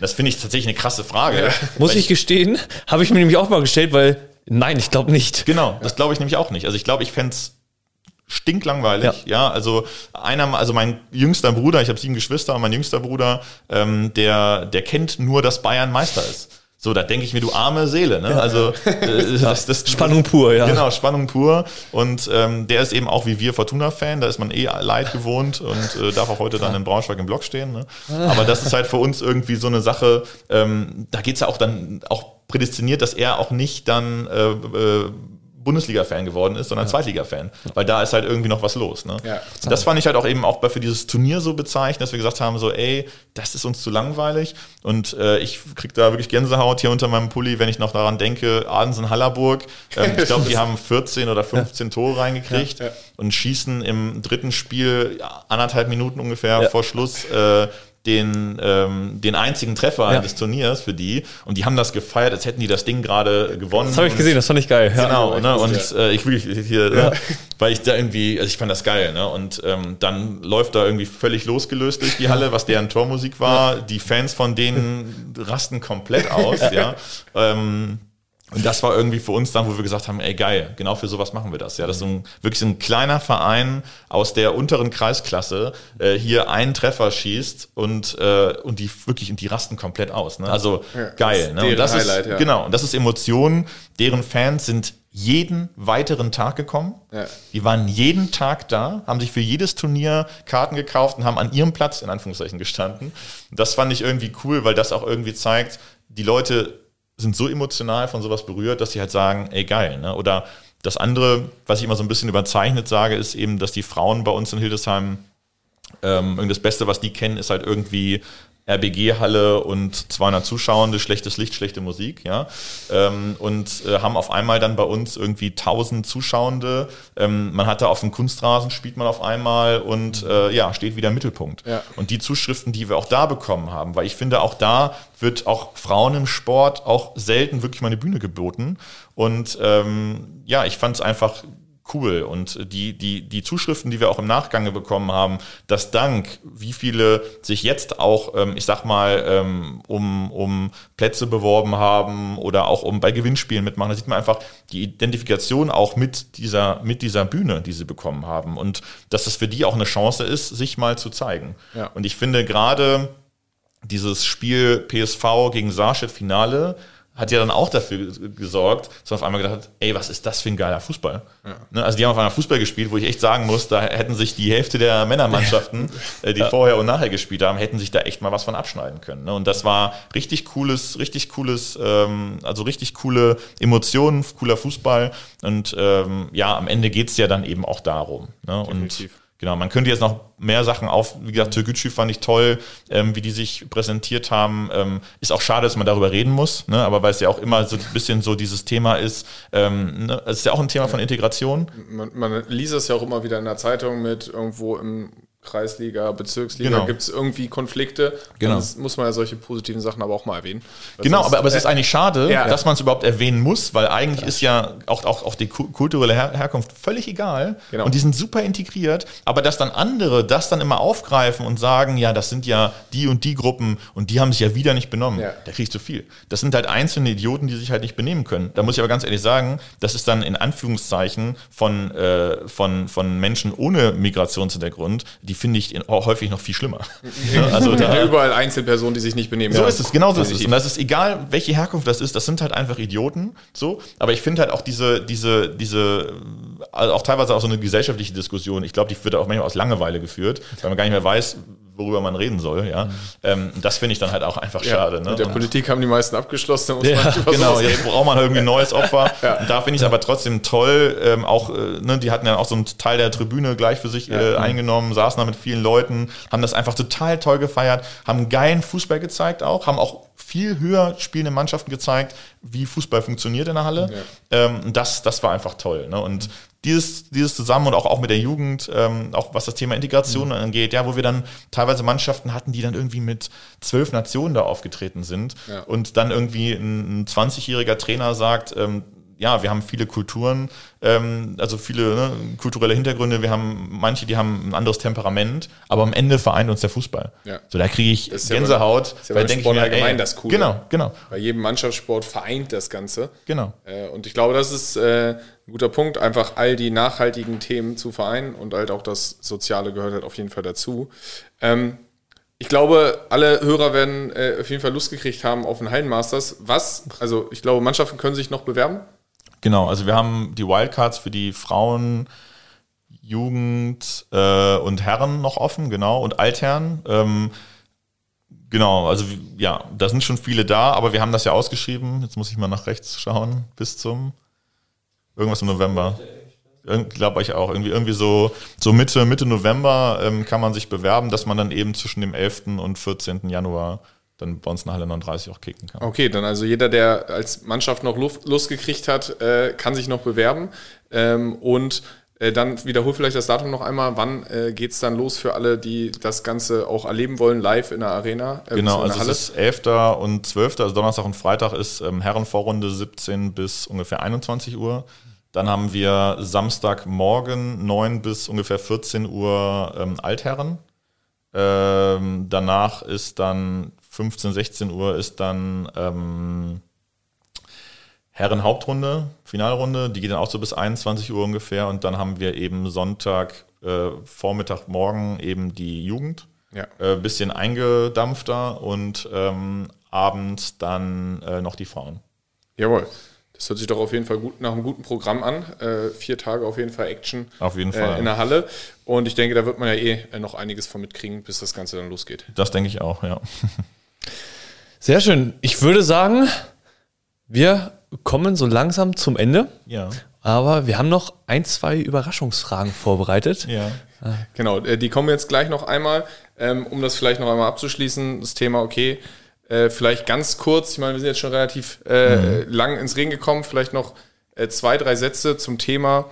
Das finde ich tatsächlich eine krasse Frage. Muss Weil ich gestehen, habe ich mir nämlich auch mal gestellt, weil nein, ich glaube nicht. Genau, das glaube ich nämlich auch nicht. Also ich glaube, ich fände es stinklangweilig. Ja. also einer, also mein jüngster Bruder, ich habe sieben Geschwister und mein jüngster Bruder, ähm, der, der kennt nur, dass Bayern Meister ist. So, da denke ich mir, du arme Seele. Ne? Also äh, das, das, (laughs) Spannung pur, ja. Genau, Spannung pur. Und ähm, der ist eben auch wie wir Fortuna-Fan, da ist man eh leid gewohnt und äh, darf auch heute dann in Braunschweig im Block stehen. Ne? Aber das ist halt für uns irgendwie so eine Sache, ähm, da geht's ja auch dann auch prädestiniert, dass er auch nicht dann äh, äh, Bundesliga-Fan geworden ist, sondern Zweitliga-Fan. Weil da ist halt irgendwie noch was los. Ne? Ja. Und das fand ich halt auch eben auch bei, für dieses Turnier so bezeichnet, dass wir gesagt haben, so, ey, das ist uns zu langweilig. Und äh, ich krieg da wirklich Gänsehaut hier unter meinem Pulli, wenn ich noch daran denke, Adensen Hallerburg. Ähm, ich glaube, die (laughs) haben 14 oder 15 Tore reingekriegt Ja, ja. und schießen im dritten Spiel ja, anderthalb Minuten ungefähr Ja. vor Schluss äh, den, ähm, den einzigen Treffer Ja. des Turniers für die. Und die haben das gefeiert, als hätten die das Ding gerade gewonnen. Das habe ich gesehen, das fand ich geil. Ja. Genau, Ja, ne? und äh, ich wirklich hier, ne? weil ich da irgendwie, also ich fand das geil, ne? Und ähm, dann läuft da irgendwie völlig losgelöst durch die Halle, was deren Tormusik war. Die Fans von denen rasten komplett aus, (laughs) ja. Ähm, und das war irgendwie für uns dann, wo wir gesagt haben, ey geil, genau für sowas machen wir das. Ja, das ist so ein, wirklich so ein kleiner Verein aus der unteren Kreisklasse äh, hier einen Treffer schießt und äh, und die wirklich und die rasten komplett aus. Ne? Also Ja, das geil. ist Ne? Und das Highlight, ist ja. genau und das ist Emotionen. Deren Fans sind jeden weiteren Tag gekommen. Ja. Die waren jeden Tag da, haben sich für jedes Turnier Karten gekauft und haben an ihrem Platz in Anführungszeichen gestanden. Das fand ich irgendwie cool, weil das auch irgendwie zeigt, die Leute sind so emotional von sowas berührt, dass sie halt sagen, ey geil. Ne? Oder das andere, was ich immer so ein bisschen überzeichnet sage, ist eben, dass die Frauen bei uns in Hildesheim ähm, das Beste, was die kennen, ist halt irgendwie RBG-Halle und 200 Zuschauende, schlechtes Licht, schlechte Musik, ja. Ähm, und äh, haben auf einmal dann bei uns irgendwie 1000 Zuschauende. Ähm, man hatte auf dem Kunstrasen spielt man auf einmal und äh, ja, steht wieder im Mittelpunkt. Ja. Und die Zuschriften, die wir auch da bekommen haben, weil ich finde, auch da wird auch Frauen im Sport auch selten wirklich mal eine Bühne geboten. Und ähm, ja, ich fand es einfach cool. Und die, die, die Zuschriften, die wir auch im Nachgang bekommen haben, dass dank, wie viele sich jetzt auch, ähm, ich sag mal, ähm, um, um Plätze beworben haben oder auch um bei Gewinnspielen mitmachen, da sieht man einfach die Identifikation auch mit dieser, mit dieser Bühne, die sie bekommen haben. Und dass das für die auch eine Chance ist, sich mal zu zeigen. Ja. Und ich finde gerade dieses Spiel PSV gegen Saarstedt Finale hat ja dann auch dafür gesorgt, dass man auf einmal gedacht hat, ey, was ist das für ein geiler Fußball? Ne, also die haben auf einmal Fußball gespielt, wo ich echt sagen muss, da hätten sich die Hälfte der Männermannschaften, (laughs) äh, die vorher und nachher gespielt haben, hätten sich da echt mal was von abschneiden können. Ne? Und das war richtig cooles, richtig cooles, ähm, also richtig coole Emotionen, cooler Fußball. Und ähm, ja, am Ende geht's ja dann eben auch darum. Ne? Und Definitiv. Genau, man könnte jetzt noch mehr Sachen auf, wie gesagt, Türkgücü fand ich toll, ähm, wie die sich präsentiert haben. Ähm, ist auch schade, dass man darüber reden muss, ne? aber weil es ja auch immer so ein bisschen so dieses Thema ist, ähm, ne? es ist ja auch ein Thema von Integration. Man, man liest es ja auch immer wieder in der Zeitung mit irgendwo im Kreisliga, Bezirksliga, Genau. gibt es irgendwie Konflikte. Genau. Dann muss man ja solche positiven Sachen aber auch mal erwähnen. Genau, aber, aber es ist eigentlich schade, Ja. dass man es überhaupt erwähnen muss, weil eigentlich ist ja auch, auch, auch die ku- kulturelle Her Herkunft völlig egal Genau. und die sind super integriert, aber dass dann andere das dann immer aufgreifen und sagen, ja, das sind ja die und die Gruppen und die haben sich ja wieder nicht benommen, Ja. da kriegst du viel. Das sind halt einzelne Idioten, die sich halt nicht benehmen können. Da muss ich aber ganz ehrlich sagen, das ist dann in Anführungszeichen von, äh, von, von Menschen ohne Migrationshintergrund, die finde ich in, häufig noch viel schlimmer. (laughs) Also da, ja, überall Einzelpersonen, die sich nicht benehmen. so ist es, genau so ist es. Und das ist egal, welche Herkunft das ist, das sind halt einfach Idioten, so. Aber ich finde halt auch diese, diese, diese, also auch teilweise auch so eine gesellschaftliche Diskussion, ich glaube, die wird auch manchmal aus Langeweile geführt, weil man gar nicht mehr weiß, worüber man reden soll, ja. Ähm, das finde ich dann halt auch einfach Ja, schade, ne? Mit der Und- Politik haben die meisten abgeschlossen. Da muss Ja, Genau, jetzt braucht man irgendwie ein neues Opfer. Und da finde ich es aber trotzdem toll. Ähm, auch, äh, ne, die hatten ja auch so einen Teil der Tribüne gleich für sich äh, eingenommen, saßen da mit vielen Leuten, haben das einfach total toll gefeiert, haben geilen Fußball gezeigt auch, haben auch viel höher spielende Mannschaften gezeigt, wie Fußball funktioniert in der Halle. Ähm, und das, das war einfach toll. Ne? Und dieses, dieses zusammen und auch, auch mit der Jugend, ähm, auch was das Thema Integration angeht, ja, wo wir dann teilweise Mannschaften hatten, die dann irgendwie mit zwölf Nationen da aufgetreten sind Ja. und dann irgendwie ein, ein 20-jähriger Trainer sagt, ähm, ja, wir haben viele Kulturen, ähm, also viele ne, kulturelle Hintergründe, wir haben manche, die haben ein anderes Temperament, aber am Ende vereint uns der Fußball. Ja. So, da kriege ich Das ist ja Gänsehaut, beim- ist ja beim denk Sport allgemein das Coole. Genau, genau, Bei jedem Mannschaftssport vereint das Ganze. genau. Äh, Und ich glaube, das ist äh, ein guter Punkt, einfach all die nachhaltigen Themen zu vereinen und halt auch das Soziale gehört halt auf jeden Fall dazu. Ähm, ich glaube, alle Hörer werden äh, auf jeden Fall Lust gekriegt haben auf den Hallenmasters. Was? Also ich glaube, Mannschaften können sich noch bewerben. Genau, also wir haben die Wildcards für die Frauen, Jugend äh, und Herren noch offen, genau, und Altherren. Ähm, genau, also ja, da sind schon viele da, aber wir haben das ja ausgeschrieben. Jetzt muss ich mal nach rechts schauen, bis zum irgendwas im November. Glaube ich auch. Irgendwie, irgendwie so, so Mitte, Mitte November ähm, kann man sich bewerben, dass man dann eben zwischen dem 11. und 14. Januar dann bei uns in Halle 39 auch kicken kann. Okay, dann also jeder, der als Mannschaft noch Luft, Lust gekriegt hat, äh, kann sich noch bewerben. Ähm, und äh, dann wiederhol vielleicht das Datum noch einmal. Wann äh, geht es dann los für alle, die das Ganze auch erleben wollen, live in der Arena? äh, Genau, also es ist 11. und 12., also Donnerstag und Freitag ist ähm, Herrenvorrunde 17 bis ungefähr 21 Uhr. Dann haben wir Samstagmorgen 9 bis ungefähr 14 Uhr ähm, Altherren. Ähm, danach ist dann 15, 16 Uhr ist dann ähm, Herren-Hauptrunde, Finalrunde, die geht dann auch so bis 21 Uhr ungefähr und dann haben wir eben Sonntag, äh, Vormittag, Morgen eben die Jugend Ja. äh, bisschen eingedampfter und ähm, abends dann äh, noch die Frauen. Jawohl. Das hört sich doch auf jeden Fall gut nach einem guten Programm an. Äh, vier Tage auf jeden Fall Action Auf jeden äh, Fall. in der Halle. Und ich denke, da wird man ja eh äh, noch einiges von mitkriegen, bis das Ganze dann losgeht. Das denke ich auch, ja. (laughs) Sehr schön. Ich würde sagen, wir kommen so langsam zum Ende. Ja. Aber wir haben noch ein, zwei Überraschungsfragen vorbereitet. Ja. Genau, äh, die kommen jetzt gleich noch einmal, ähm, um das vielleicht noch einmal abzuschließen, das Thema, okay, äh, vielleicht ganz kurz, ich meine, wir sind jetzt schon relativ äh, lang ins Reden gekommen, vielleicht noch zwei, drei Sätze zum Thema.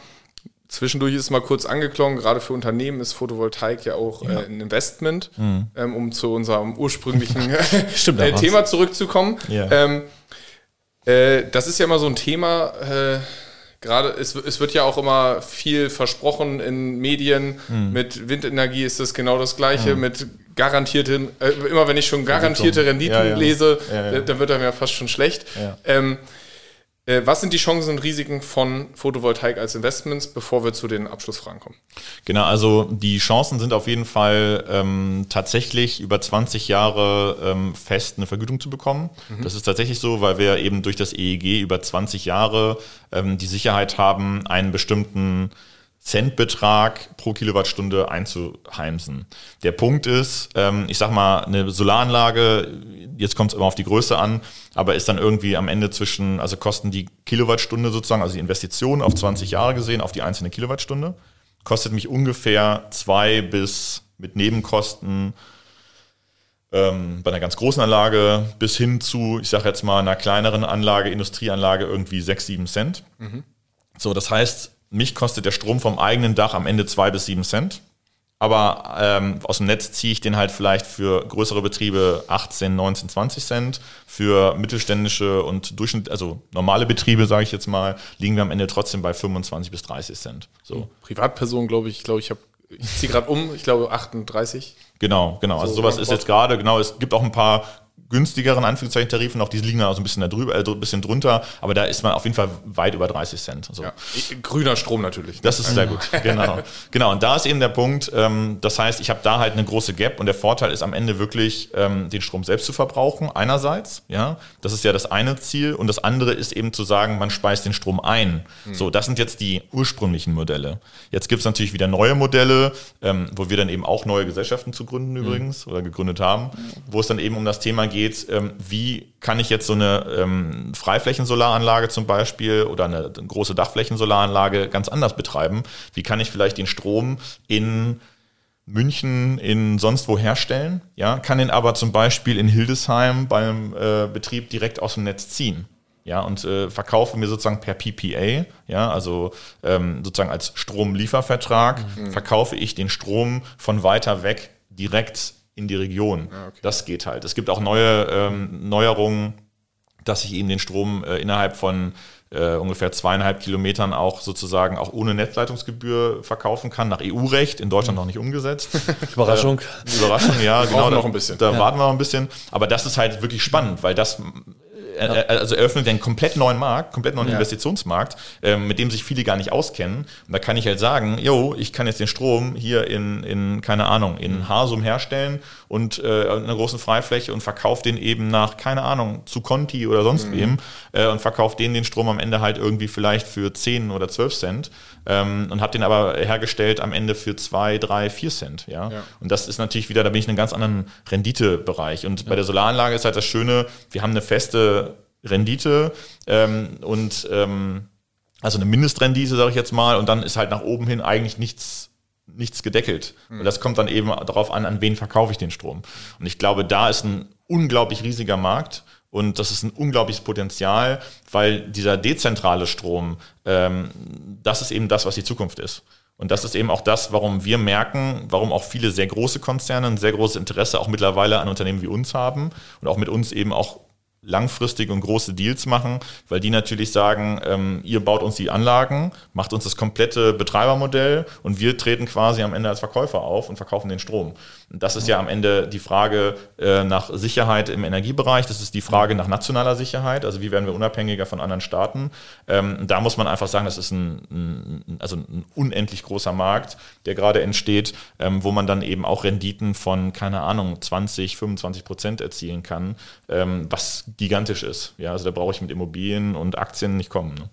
Zwischendurch ist es mal kurz angeklungen, gerade für Unternehmen ist Photovoltaik ja auch äh, ein Investment, ähm, um zu unserem ursprünglichen (laughs) Stimmt, äh, da war's. Thema zurückzukommen. Ja. Ähm, äh, das ist ja immer so ein Thema, äh, gerade es, es wird ja auch immer viel versprochen in Medien. Hm. Mit Windenergie ist das genau das Gleiche, mit garantierten, äh, immer wenn ich schon garantierte Renditen Ja, ja. lese, Ja, ja. da- dann wird er mir fast schon schlecht. Ja. Ähm, äh, was sind die Chancen und Risiken von Photovoltaik als Investments, bevor wir zu den Abschlussfragen kommen? Genau, also die Chancen sind auf jeden Fall ähm, tatsächlich über 20 Jahre ähm, fest eine Vergütung zu bekommen. Das ist tatsächlich so, weil wir eben durch das EEG über 20 Jahre ähm, die Sicherheit haben, einen bestimmten Centbetrag pro Kilowattstunde einzuheimsen. Der Punkt ist, ähm, ich sag mal, eine Solaranlage, jetzt kommt es immer auf die Größe an, aber ist dann irgendwie am Ende zwischen, also kosten die Kilowattstunde sozusagen, also die Investition auf 20 Jahre gesehen, auf die einzelne Kilowattstunde, kostet mich ungefähr zwei bis mit Nebenkosten ähm, bei einer ganz großen Anlage bis hin zu, ich sage jetzt mal, einer kleineren Anlage, Industrieanlage irgendwie sechs, sieben Cent. So, das heißt, mich kostet der Strom vom eigenen Dach am Ende zwei bis sieben Cent. Aber ähm, aus dem Netz ziehe ich den halt vielleicht für größere Betriebe 18, 19, 20 Cent. Für mittelständische und Durchschnitt, also normale Betriebe, sage ich jetzt mal, liegen wir am Ende trotzdem bei 25 bis 30 Cent. So. Privatperson, glaube ich, ich glaube, ich habe, ich ziehe gerade um, ich glaube 38. Genau, genau. Also So sowas roundabout. ist jetzt gerade, genau, es gibt auch ein paar günstigeren Anführungszeichen Tarifen, auch die liegen auch so ein bisschen da drüber, äh, bisschen drunter, aber da ist man auf jeden Fall weit über 30 Cent. So. Ja. Grüner Strom natürlich. Das ist sehr gut, genau. (laughs) Genau, und da ist eben der Punkt, ähm, das heißt, ich habe da halt eine große Gap und der Vorteil ist am Ende wirklich, ähm, den Strom selbst zu verbrauchen, einerseits, ja, das ist ja das eine Ziel und das andere ist eben zu sagen, man speist den Strom ein. So, das sind jetzt die ursprünglichen Modelle. Jetzt gibt es natürlich wieder neue Modelle, ähm, wo wir dann eben auch neue Gesellschaften zu gründen übrigens oder gegründet haben, wo es dann eben um das Thema geht, ähm, wie kann ich jetzt so eine ähm, Freiflächensolaranlage zum Beispiel oder eine, eine große Dachflächensolaranlage ganz anders betreiben? Wie kann ich vielleicht den Strom in München in sonst wo herstellen, ja, kann den aber zum Beispiel in Hildesheim beim äh, Betrieb direkt aus dem Netz ziehen. Ja, und äh, verkaufe mir sozusagen per PPA, ja, also ähm, sozusagen als Stromliefervertrag, verkaufe ich den Strom von weiter weg direkt in die Region. Das geht halt. Es gibt auch neue ähm, Neuerungen, dass ich eben den Strom äh, innerhalb von äh, ungefähr zweieinhalb Kilometern auch sozusagen auch ohne Netzleitungsgebühr verkaufen kann, nach EU-Recht, in Deutschland noch nicht umgesetzt. (laughs) Überraschung. Äh, Überraschung, ja, genau. Da- noch ein bisschen. Da warten wir noch ein bisschen. Aber das ist halt wirklich spannend, weil das also eröffnet einen komplett neuen Markt, komplett neuen Investitionsmarkt, ähm, mit dem sich viele gar nicht auskennen. Und da kann ich halt sagen, jo, ich kann jetzt den Strom hier in, in keine Ahnung, in Hasum herstellen und äh, in einer großen Freifläche und verkaufe den eben nach, keine Ahnung, zu Conti oder sonst wem äh, und verkaufe denen den Strom am Ende halt irgendwie vielleicht für 10 oder 12 Cent ähm, und habe den aber hergestellt am Ende für 2, 3, 4 Cent. Ja? Ja. Und das ist natürlich wieder, da bin ich in einem ganz anderen Renditebereich. Und bei der Solaranlage ist halt das Schöne, wir haben eine feste Rendite ähm, und ähm, also eine Mindestrendite, sage ich jetzt mal, und dann ist halt nach oben hin eigentlich nichts nichts gedeckelt. Und das kommt dann eben darauf an, an wen verkaufe ich den Strom. Und ich glaube, da ist ein unglaublich riesiger Markt und das ist ein unglaubliches Potenzial, weil dieser dezentrale Strom, ähm, das ist eben das, was die Zukunft ist. Und das ist eben auch das, warum wir merken, warum auch viele sehr große Konzerne ein sehr großes Interesse auch mittlerweile an Unternehmen wie uns haben und auch mit uns eben auch langfristig und große Deals machen, weil die natürlich sagen, ähm, ihr baut uns die Anlagen, macht uns das komplette Betreibermodell und wir treten quasi am Ende als Verkäufer auf und verkaufen den Strom. Das ist ja am Ende die Frage äh, nach Sicherheit im Energiebereich, das ist die Frage nach nationaler Sicherheit, also wie werden wir unabhängiger von anderen Staaten. Ähm, da muss man einfach sagen, das ist ein, ein, also ein unendlich großer Markt, der gerade entsteht, ähm, wo man dann eben auch Renditen von, keine Ahnung, 20, 25 Prozent erzielen kann, ähm, was gigantisch ist. Ja, also da brauche ich mit Immobilien und Aktien nicht kommen. Ne?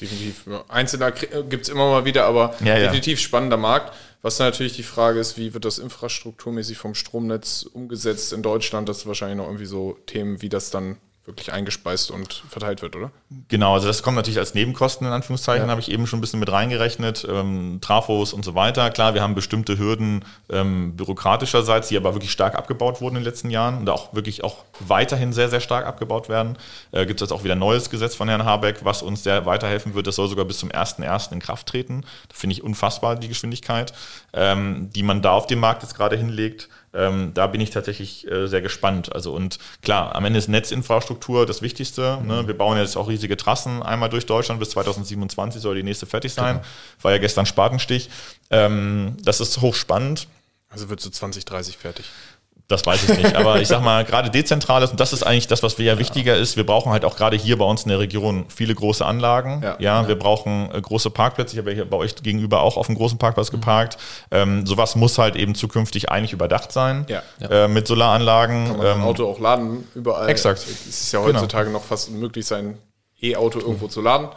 Definitiv. Ja. Einzelner gibt es immer mal wieder, aber Ja, ja. definitiv spannender Markt. Was natürlich die Frage ist, wie wird das infrastrukturmäßig vom Stromnetz umgesetzt in Deutschland? Das ist wahrscheinlich noch irgendwie so Themen, wie das dann wirklich eingespeist und verteilt wird, oder? Genau, also das kommt natürlich als Nebenkosten in Anführungszeichen, habe ich eben schon ein bisschen mit reingerechnet, ähm, Trafos und so weiter. Klar, wir haben bestimmte Hürden ähm, bürokratischerseits, die aber wirklich stark abgebaut wurden in den letzten Jahren und auch wirklich auch weiterhin sehr, sehr stark abgebaut werden. Äh, Gibt es jetzt auch wieder ein neues Gesetz von Herrn Habeck, was uns sehr weiterhelfen wird. Das soll sogar bis zum 1.1. in Kraft treten. Da finde ich unfassbar die Geschwindigkeit, ähm, die man da auf dem Markt jetzt gerade hinlegt. Ähm, da bin ich tatsächlich äh, sehr gespannt. Also und klar, am Ende ist Netzinfrastruktur das Wichtigste. Ne? Wir bauen jetzt auch riesige Trassen einmal durch Deutschland. Bis 2027 soll die nächste fertig sein. War ja gestern Spatenstich. Ähm, das ist hochspannend. Also wird so 2030 fertig. Das weiß ich nicht. Aber ich sag mal, gerade dezentrales, und das ist eigentlich das, was wir ja wichtiger ist, wir brauchen halt auch gerade hier bei uns in der Region viele große Anlagen. Ja. Ja, wir brauchen äh, große Parkplätze. Ich habe ja hier bei euch gegenüber auch auf einem großen Parkplatz geparkt. Ähm, sowas muss halt eben zukünftig eigentlich überdacht sein. Ja. Äh, mit Solaranlagen. Kann man Ähm, Auto auch laden, überall. exakt. Es ist ja Genau. heutzutage noch fast unmöglich, sein E-Auto irgendwo zu laden.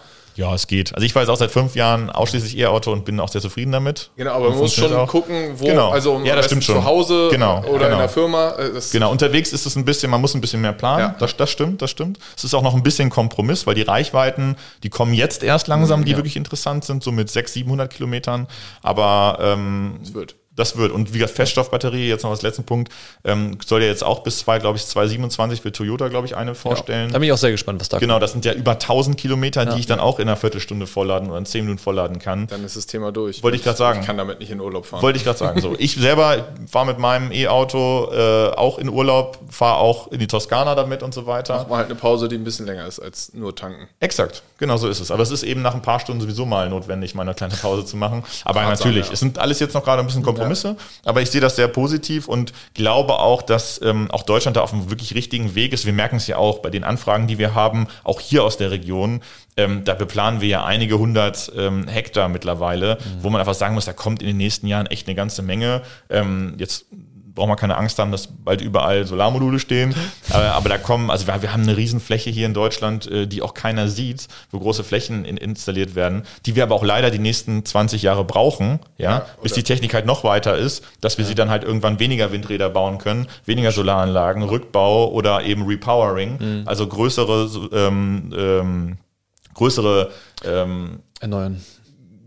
Ja, es geht. Also ich war jetzt auch seit fünf Jahren ausschließlich E-Auto und bin auch sehr zufrieden damit. Genau, aber man muss schon auch. gucken, wo, Genau. also Ja, das stimmt schon. zu Hause Genau, oder in genau. der Firma. äh, Genau, unterwegs ist es ein bisschen, man muss ein bisschen mehr planen. Ja. Das, das stimmt, das stimmt. Es ist auch noch ein bisschen Kompromiss, weil die Reichweiten, die kommen jetzt erst langsam, die wirklich interessant sind, so mit 600, 700 Kilometern. Aber ähm, Es wird. Das wird. Und wie gesagt, Feststoffbatterie, jetzt noch als letzten Punkt, ähm, soll ja jetzt auch bis zwei, glaube ich, 2027 für Toyota, glaube ich, eine vorstellen. Da bin ich auch sehr gespannt, was da Genau, das sind ja über 1000 Kilometer, die ich dann auch in einer Viertelstunde vollladen oder in 10 Minuten vollladen kann. Dann ist das Thema durch. Wollte ich grad sagen. Ich kann damit nicht in Urlaub fahren. Wollte ich gerade sagen. So, (laughs) ich selber fahre mit meinem E-Auto äh, auch in Urlaub, fahre auch in die Toskana damit und so weiter. mal halt eine Pause, die ein bisschen länger ist als nur tanken. Exakt, genau so ist es. Aber es ist eben nach ein paar Stunden sowieso mal notwendig, mal eine kleine Pause zu machen. Aber Ratsam, natürlich, ja. es sind alles jetzt noch gerade ein bisschen Kompromisse, aber ich sehe das sehr positiv und glaube auch, dass ähm, auch Deutschland da auf einem wirklich richtigen Weg ist. Wir merken es ja auch bei den Anfragen, die wir haben, auch hier aus der Region. Ähm, da beplanen wir ja einige hundert ähm, Hektar mittlerweile, wo man einfach sagen muss, da kommt in den nächsten Jahren echt eine ganze Menge. Ähm, jetzt braucht man keine Angst haben, dass bald überall Solarmodule stehen. aber, aber da kommen, also wir, wir haben eine Riesenfläche hier in Deutschland, äh, die auch keiner sieht, wo große Flächen in, installiert werden, die wir aber auch leider die nächsten 20 Jahre brauchen, ja, Ja, bis die Technik halt noch weiter ist, dass wir sie dann halt irgendwann weniger Windräder bauen können, weniger Solaranlagen, Rückbau oder eben Repowering, also größere, ähm, ähm, größere ähm, erneuern.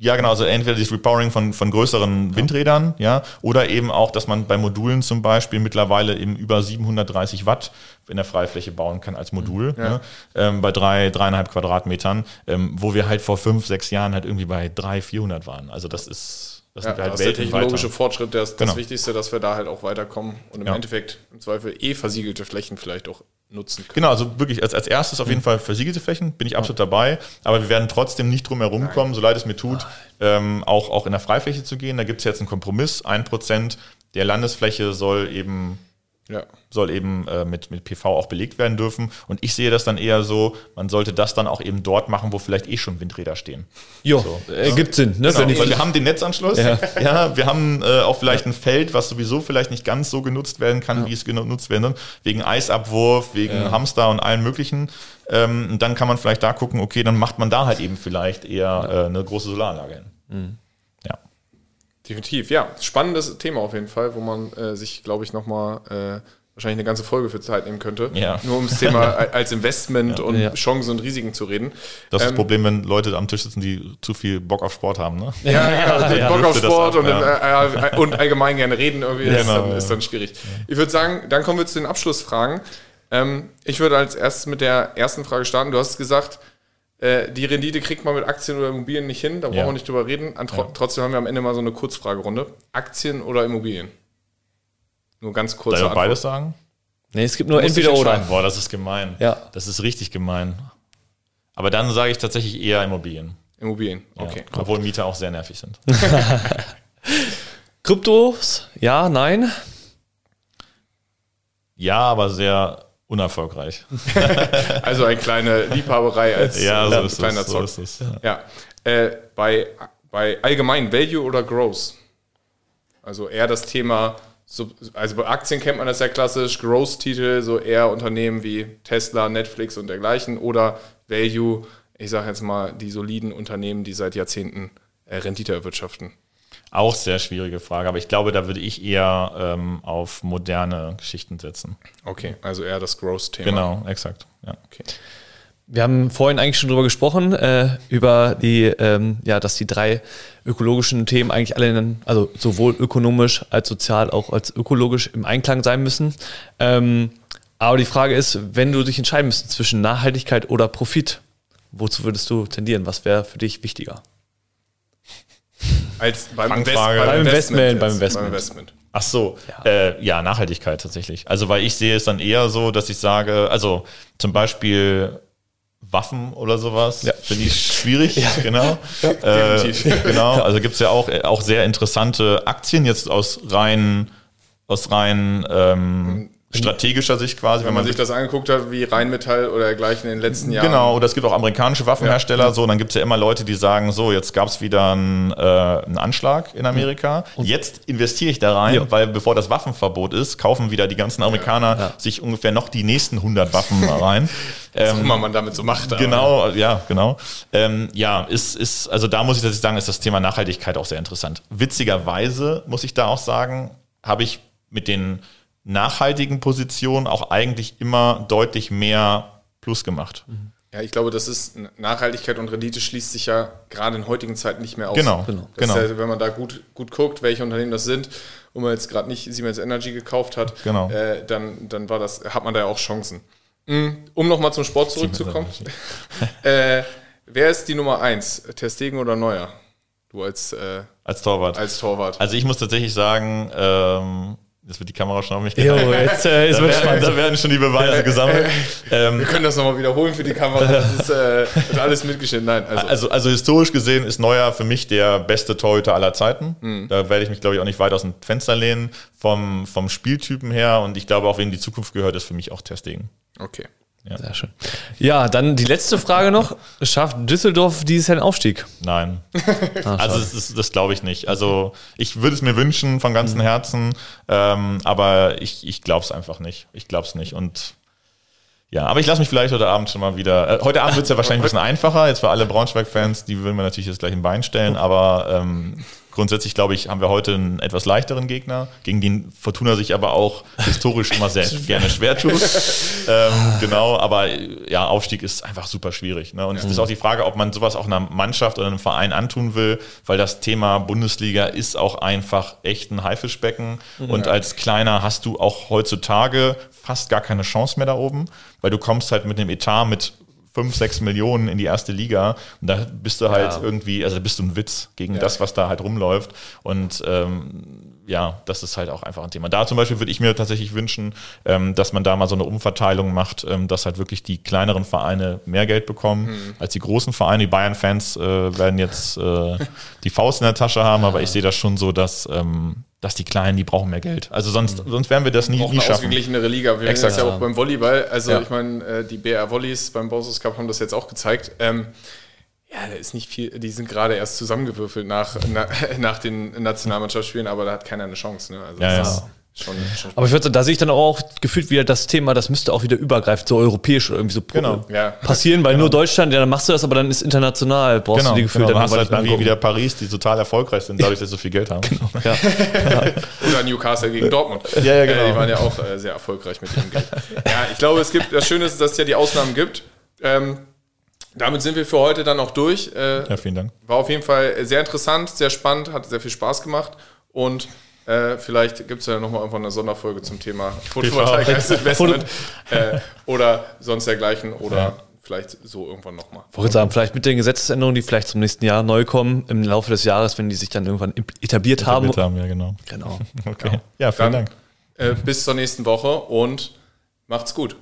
Ja, genau, also entweder das Repowering von, von größeren Windrädern, ja, oder eben auch, dass man bei Modulen zum Beispiel mittlerweile eben über 730 Watt in der Freifläche bauen kann als Modul, ne, ähm, bei drei, dreieinhalb Quadratmetern, ähm, wo wir halt vor fünf, sechs Jahren halt irgendwie bei drei, 400 waren. Also das ist, das Ja, sind wir halt das ist der technologische weiter. Fortschritt das, das Genau. Wichtigste, dass wir da halt auch weiterkommen und im Ja. Endeffekt im Zweifel eh versiegelte Flächen vielleicht auch nutzen können. Genau, also wirklich als, als erstes auf jeden Fall versiegelte Flächen, bin ich absolut dabei, aber wir werden trotzdem nicht drum herum kommen, so leid es mir tut, ähm, auch, auch in der Freifläche zu gehen. Da gibt es jetzt einen Kompromiss, ein Prozent der Landesfläche soll eben Ja. soll eben äh, mit, mit PV auch belegt werden dürfen. Und ich sehe das dann eher so, man sollte das dann auch eben dort machen, wo vielleicht eh schon Windräder stehen. Jo, ergibt Sinn, ne? Genau, weil wir haben den Netzanschluss, ja, Ja. wir haben äh, auch vielleicht ein Feld, was sowieso vielleicht nicht ganz so genutzt werden kann, wie es genutzt werden soll, wegen Eisabwurf, wegen Hamster und allen möglichen. Ähm, dann kann man vielleicht da gucken, okay, dann macht man da halt eben vielleicht eher äh, eine große Solaranlage hin. Ja. Definitiv, ja. Spannendes Thema auf jeden Fall, wo man äh, sich, glaube ich, nochmal äh, wahrscheinlich eine ganze Folge für Zeit nehmen könnte. Ja. Nur ums Thema (laughs) als Investment und Ja. Chancen und Risiken zu reden. Das ist das Ähm, Problem, wenn Leute am Tisch sitzen, die zu viel Bock auf Sport haben. Ne? Ja, ja, (laughs) Ja, Bock auf Sport ab, und, ja. äh, und allgemein gerne reden irgendwie ist, Genau, dann, ja. ist dann schwierig. Ich würde sagen, dann kommen wir zu den Abschlussfragen. Ähm, ich würde als erstes mit der ersten Frage starten. Du hast gesagt, äh, die Rendite kriegt man mit Aktien oder Immobilien nicht hin, da brauchen Ja. wir nicht drüber reden. An, tro Trotzdem haben wir am Ende mal so eine Kurzfragerunde. Aktien oder Immobilien? Nur ganz kurz. Soll ich beides sagen? nee, es gibt nur entweder oder. Boah, das ist gemein. Ja. Das ist richtig gemein. Aber dann sage ich tatsächlich eher Immobilien. Immobilien, Ja. okay. Obwohl Mieter auch sehr nervig sind. (laughs) Kryptos, ja, nein. Ja, aber sehr unerfolgreich. (laughs) Also eine kleine Liebhaberei als Ja, so ist kleiner es. So Zock. ist es. Ja. Äh, bei, bei allgemein Value oder Growth? Also eher das Thema, so, also bei Aktien kennt man das ja klassisch, Growth-Titel, so eher Unternehmen wie Tesla, Netflix und dergleichen oder Value, ich sage jetzt mal, die soliden Unternehmen, die seit Jahrzehnten äh, Rendite erwirtschaften? Auch sehr schwierige Frage, aber ich glaube, da würde ich eher ähm, auf moderne Geschichten setzen. Okay, also eher das Growth-Thema. Genau, exakt. Ja. Okay. Wir haben vorhin eigentlich schon drüber gesprochen, äh, über die, ähm, ja, dass die drei ökologischen Themen eigentlich alle, in, also sowohl ökonomisch als sozial auch als ökologisch im Einklang sein müssen. Ähm, aber die Frage ist, wenn du dich entscheiden müsstest zwischen Nachhaltigkeit oder Profit, wozu würdest du tendieren? Was wäre für dich wichtiger? Als beim. Invest, Beim Investment, jetzt, beim Investment. Beim Investment. Ach so, ja. Äh, ja, Nachhaltigkeit tatsächlich. Also, weil ich sehe es dann eher so, dass ich sage, also zum Beispiel Waffen oder sowas, Ja. finde ich schwierig, genau. äh, definitiv. (laughs) genau, also gibt es ja auch, auch sehr interessante Aktien jetzt aus rein, aus rein ähm, strategischer Sicht quasi, Wenn man sich das angeguckt hat, wie Rheinmetall oder dergleichen in den letzten Jahren. Genau, oder es gibt auch amerikanische Waffenhersteller, so, und dann gibt es ja immer Leute, die sagen, so, jetzt gab es wieder einen, äh, einen Anschlag in Amerika. Jetzt investiere ich da rein, Ja. weil bevor das Waffenverbot ist, kaufen wieder die ganzen Amerikaner sich ungefähr noch die nächsten 100 Waffen rein. (laughs) Was Ähm, immer man damit so macht. aber- Genau, ja, genau. Ähm, ja, ist, ist, also da muss ich tatsächlich sagen, ist das Thema Nachhaltigkeit auch sehr interessant. Witzigerweise muss ich da auch sagen, habe ich mit den nachhaltigen Positionen auch eigentlich immer deutlich mehr Plus gemacht. Ja, ich glaube, das ist Nachhaltigkeit und Rendite schließt sich ja gerade in heutigen Zeiten nicht mehr aus. Genau, Genau. Das genau. Wenn man da gut, gut guckt, welche Unternehmen das sind, und man jetzt gerade nicht Siemens Energy gekauft hat, Genau. äh, dann, dann war das, hat man da ja auch Chancen. Mm, Um nochmal zum Sport zurückzukommen. (laughs) äh, wer ist die Nummer eins? Testegen oder Neuer? Du als, äh, Als Torwart. als Torwart. Also ich muss tatsächlich sagen, ähm, jetzt wird die Kamera schon auf mich Jo, gehalten. jetzt äh, Da es werden, spannend. da werden schon die Beweise gesammelt. Ähm, Wir können das nochmal wiederholen für die Kamera. Das ist äh, wird alles mitgeschnitten. Nein, also, Also, also historisch gesehen ist Neuer für mich der beste Torhüter aller Zeiten. Hm. Da werde ich mich, glaube ich, auch nicht weit aus dem Fenster lehnen vom, vom Spieltypen her. Und ich glaube, auch wem die Zukunft gehört, ist für mich auch Testing. okay. Sehr schön. Ja, dann die letzte Frage noch. Schafft Düsseldorf dieses Jahr einen Aufstieg? Nein. Ah, (laughs) also das, das glaube ich nicht. Also ich würde es mir wünschen von ganzem Herzen, ähm, aber ich, ich glaube es einfach nicht. Ich glaube es nicht. Und ja, aber ich lasse mich vielleicht heute Abend schon mal wieder. Äh, heute Abend wird es ja wahrscheinlich ein bisschen (laughs) einfacher. Jetzt für alle Braunschweig-Fans, die würden wir natürlich jetzt gleich ein Bein stellen, aber ähm, grundsätzlich glaube ich, haben wir heute einen etwas leichteren Gegner, gegen den Fortuna sich aber auch historisch immer sehr (laughs) gerne schwer tut. (laughs) ähm, genau, aber ja, Aufstieg ist einfach super schwierig. Ne? Und es ist auch die Frage, ob man sowas auch einer Mannschaft oder einem Verein antun will, weil das Thema Bundesliga ist auch einfach echt ein Haifischbecken. Und als Kleiner hast du auch heutzutage fast gar keine Chance mehr da oben, weil du kommst halt mit einem Etat mit 5, 6 Millionen in die erste Liga und da bist du halt Ja. irgendwie, also bist du ein Witz gegen das, was da halt rumläuft. Und ähm, ja, das ist halt auch einfach ein Thema. Da zum Beispiel würde ich mir tatsächlich wünschen, ähm, dass man da mal so eine Umverteilung macht, ähm, dass halt wirklich die kleineren Vereine mehr Geld bekommen als die großen Vereine. Die Bayern-Fans äh, werden jetzt äh, die Faust in der Tasche haben, aber ich sehe das schon so, dass, ähm, dass die Kleinen, die brauchen mehr Geld. Also sonst, sonst werden wir das nie, Auch nie eine schaffen. ausgeglichenere Liga. Wir Exakt. das ja auch beim Volleyball. Also Ja. ich meine, äh, die BR Volleys beim Bossos Cup haben das jetzt auch gezeigt. Ähm, ja, da ist nicht viel, die sind gerade erst zusammengewürfelt nach, na, (laughs) nach den Nationalmannschaftsspielen, aber da hat keiner eine Chance. Ne? Also Ja, das ja. ist schon, schon Aber ich würde, da sehe ich dann auch gefühlt wieder das Thema, das müsste auch wieder übergreifend, so europäisch oder irgendwie so Genau. Ja. passieren, weil nur Deutschland, ja, dann machst du das, aber dann ist international, brauchst Genau, du die gefühlt genau. Dann dann hast du halt wieder Paris, die total erfolgreich sind, dadurch, dass sie so viel Geld haben. Ja. (laughs) Oder Newcastle gegen Dortmund. Ja, ja, genau. Äh, die waren ja auch äh, sehr erfolgreich mit ihrem Geld. Ja, ich glaube, es gibt, das Schöne ist, dass es ja die Ausnahmen gibt. Ähm, damit sind wir für heute dann auch durch. Äh, Ja, vielen Dank. War auf jeden Fall sehr interessant, sehr spannend, hat sehr viel Spaß gemacht und äh, vielleicht gibt es ja nochmal irgendwann eine Sonderfolge zum Thema Photovoltaik als Investment äh, oder sonst dergleichen oder vielleicht so irgendwann nochmal. Ich würde sagen, vielleicht mit den Gesetzesänderungen, die vielleicht zum nächsten Jahr neu kommen, im Laufe des Jahres, wenn die sich dann irgendwann etabliert haben. Bitte haben, ja, genau. Genau. (laughs) Okay. Ja, vielen Dann Dank. äh, bis zur nächsten Woche und macht's gut.